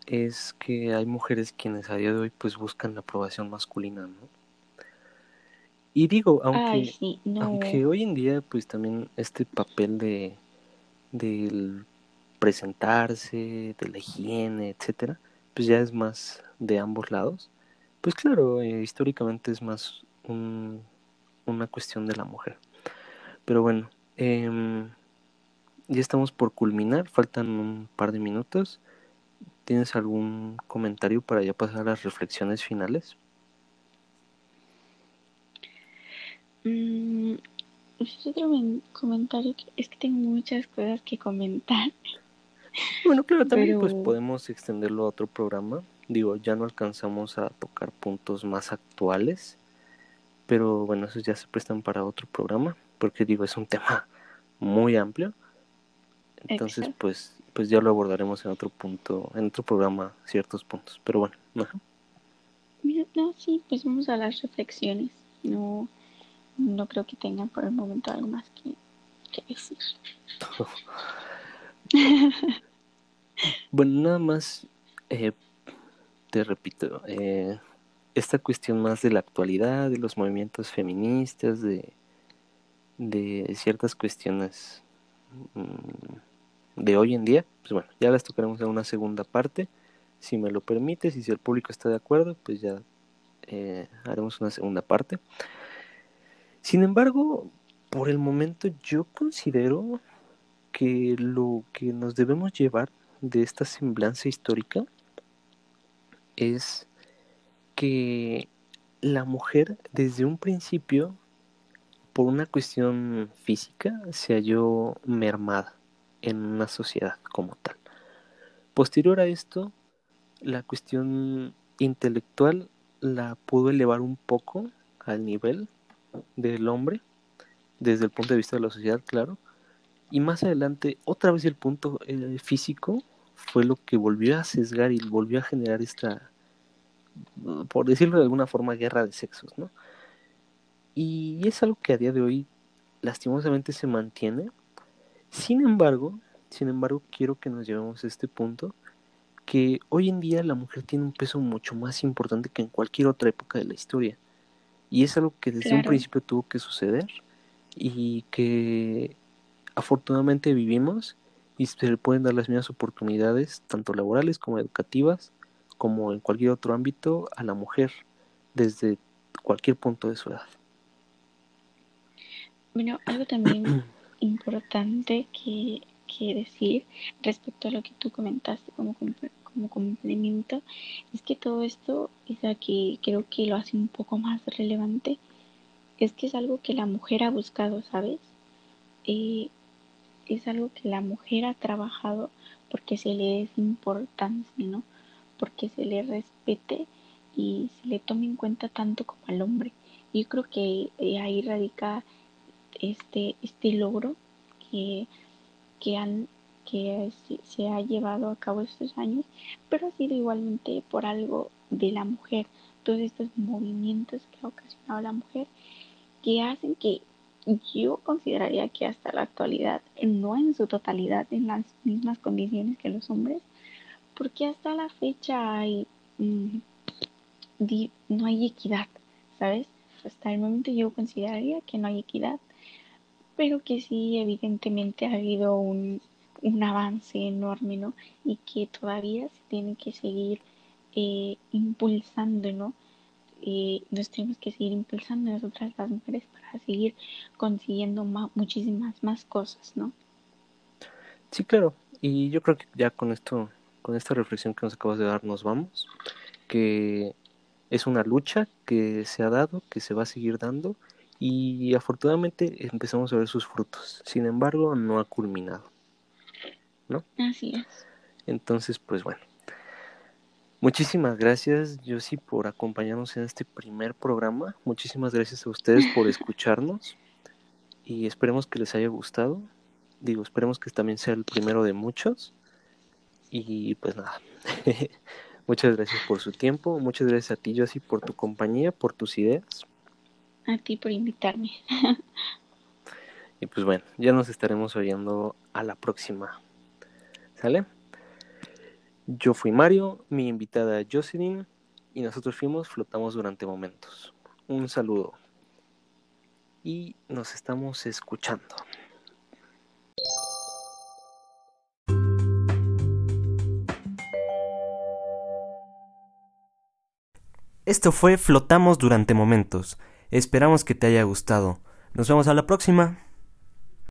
es que hay mujeres quienes a día de hoy pues buscan la aprobación masculina, ¿no? Y digo, aunque, aunque hoy en día pues también este papel de del presentarse, de la higiene, etcétera, pues ya es más de ambos lados. Pues claro, eh, históricamente es más un, una cuestión de la mujer. Pero bueno, em, ya estamos por culminar, faltan un par de minutos. ¿Tienes algún comentario para ya pasar a las reflexiones finales? Mm, pues otro comentario es que tengo muchas cosas que comentar. Bueno, claro, también pues podemos extenderlo a otro programa. Digo, ya no alcanzamos a tocar puntos más actuales, pero bueno, esos ya se prestan para otro programa porque digo, es un tema muy amplio. Entonces, pues pues ya lo abordaremos en otro punto, en otro programa, ciertos puntos. Pero bueno, no, sí, pues vamos a las reflexiones. No, no creo que tengan por el momento algo más que, decir. bueno, nada más, eh, te repito, eh, esta cuestión más de la actualidad, de los movimientos feministas, de ciertas cuestiones mm, de hoy en día, pues bueno, ya las tocaremos en una segunda parte, si me lo permites y si el público está de acuerdo, pues ya eh, haremos una segunda parte. Sin embargo, por el momento yo considero que lo que nos debemos llevar de esta semblanza histórica es que la mujer desde un principio por una cuestión física se halló mermada en una sociedad como tal. Posterior a esto, la cuestión intelectual la pudo elevar un poco al nivel del hombre, desde el punto de vista de la sociedad, claro. Y más adelante, otra vez el punto eh, físico fue lo que volvió a sesgar y volvió a generar esta, por decirlo de alguna forma, guerra de sexos, ¿no? Y es algo que a día de hoy lastimosamente se mantiene. Sin embargo, Sin embargo, quiero que nos llevemos a este punto que hoy en día la mujer tiene un peso mucho más importante que en cualquier otra época de la historia. Y es algo que desde un principio tuvo que suceder y que afortunadamente vivimos y se le pueden dar las mismas oportunidades, tanto laborales como educativas, como en cualquier otro ámbito, a la mujer desde cualquier punto de su edad. Bueno, algo también importante que, decir respecto a lo que tú comentaste como, como complemento es que todo esto es que creo que lo hace un poco más relevante es que es algo que la mujer ha buscado, ¿sabes? Eh, es algo que la mujer ha trabajado porque se le es importancia, ¿no? Porque se le respete y se le tome en cuenta tanto como al hombre. Yo creo que eh, ahí radica este, este logro que, que, han, que se ha llevado a cabo estos años, pero ha sido igualmente por algo de la mujer, todos estos movimientos que ha ocasionado la mujer, que hacen que yo consideraría que hasta la actualidad, no en su totalidad, en las mismas condiciones que los hombres, porque hasta la fecha hay, mm, no hay equidad, ¿sabes? Hasta el momento yo consideraría que no hay equidad, pero que sí, evidentemente ha habido un, avance enorme, ¿no? Y que todavía se tiene que seguir eh, impulsando, ¿no? Eh, nos tenemos que seguir impulsando nosotras las mujeres para seguir consiguiendo muchísimas más cosas, ¿no? Sí, claro. Y yo creo que ya con esto, con esta reflexión que nos acabas de dar, nos vamos. Que es una lucha que se ha dado, que se va a seguir dando y afortunadamente empezamos a ver sus frutos. Sin embargo, no ha culminado. ¿No? Así es. Entonces, pues bueno, Muchísimas gracias, Josie, por acompañarnos en este primer programa. Muchísimas gracias a ustedes por escucharnos y esperemos que les haya gustado. Digo, esperemos que también sea el primero de muchos. Y pues nada, muchas gracias por su tiempo, muchas gracias a ti, Josie, por tu compañía, por tus ideas. A ti por invitarme. y pues bueno, ya nos estaremos oyendo a la próxima. ¿Sale? Yo fui Mario, mi invitada Jocelyn y nosotros fuimos Flotamos durante momentos. Un saludo y nos estamos escuchando. Esto fue Flotamos durante momentos. Esperamos que te haya gustado. Nos vemos a la próxima.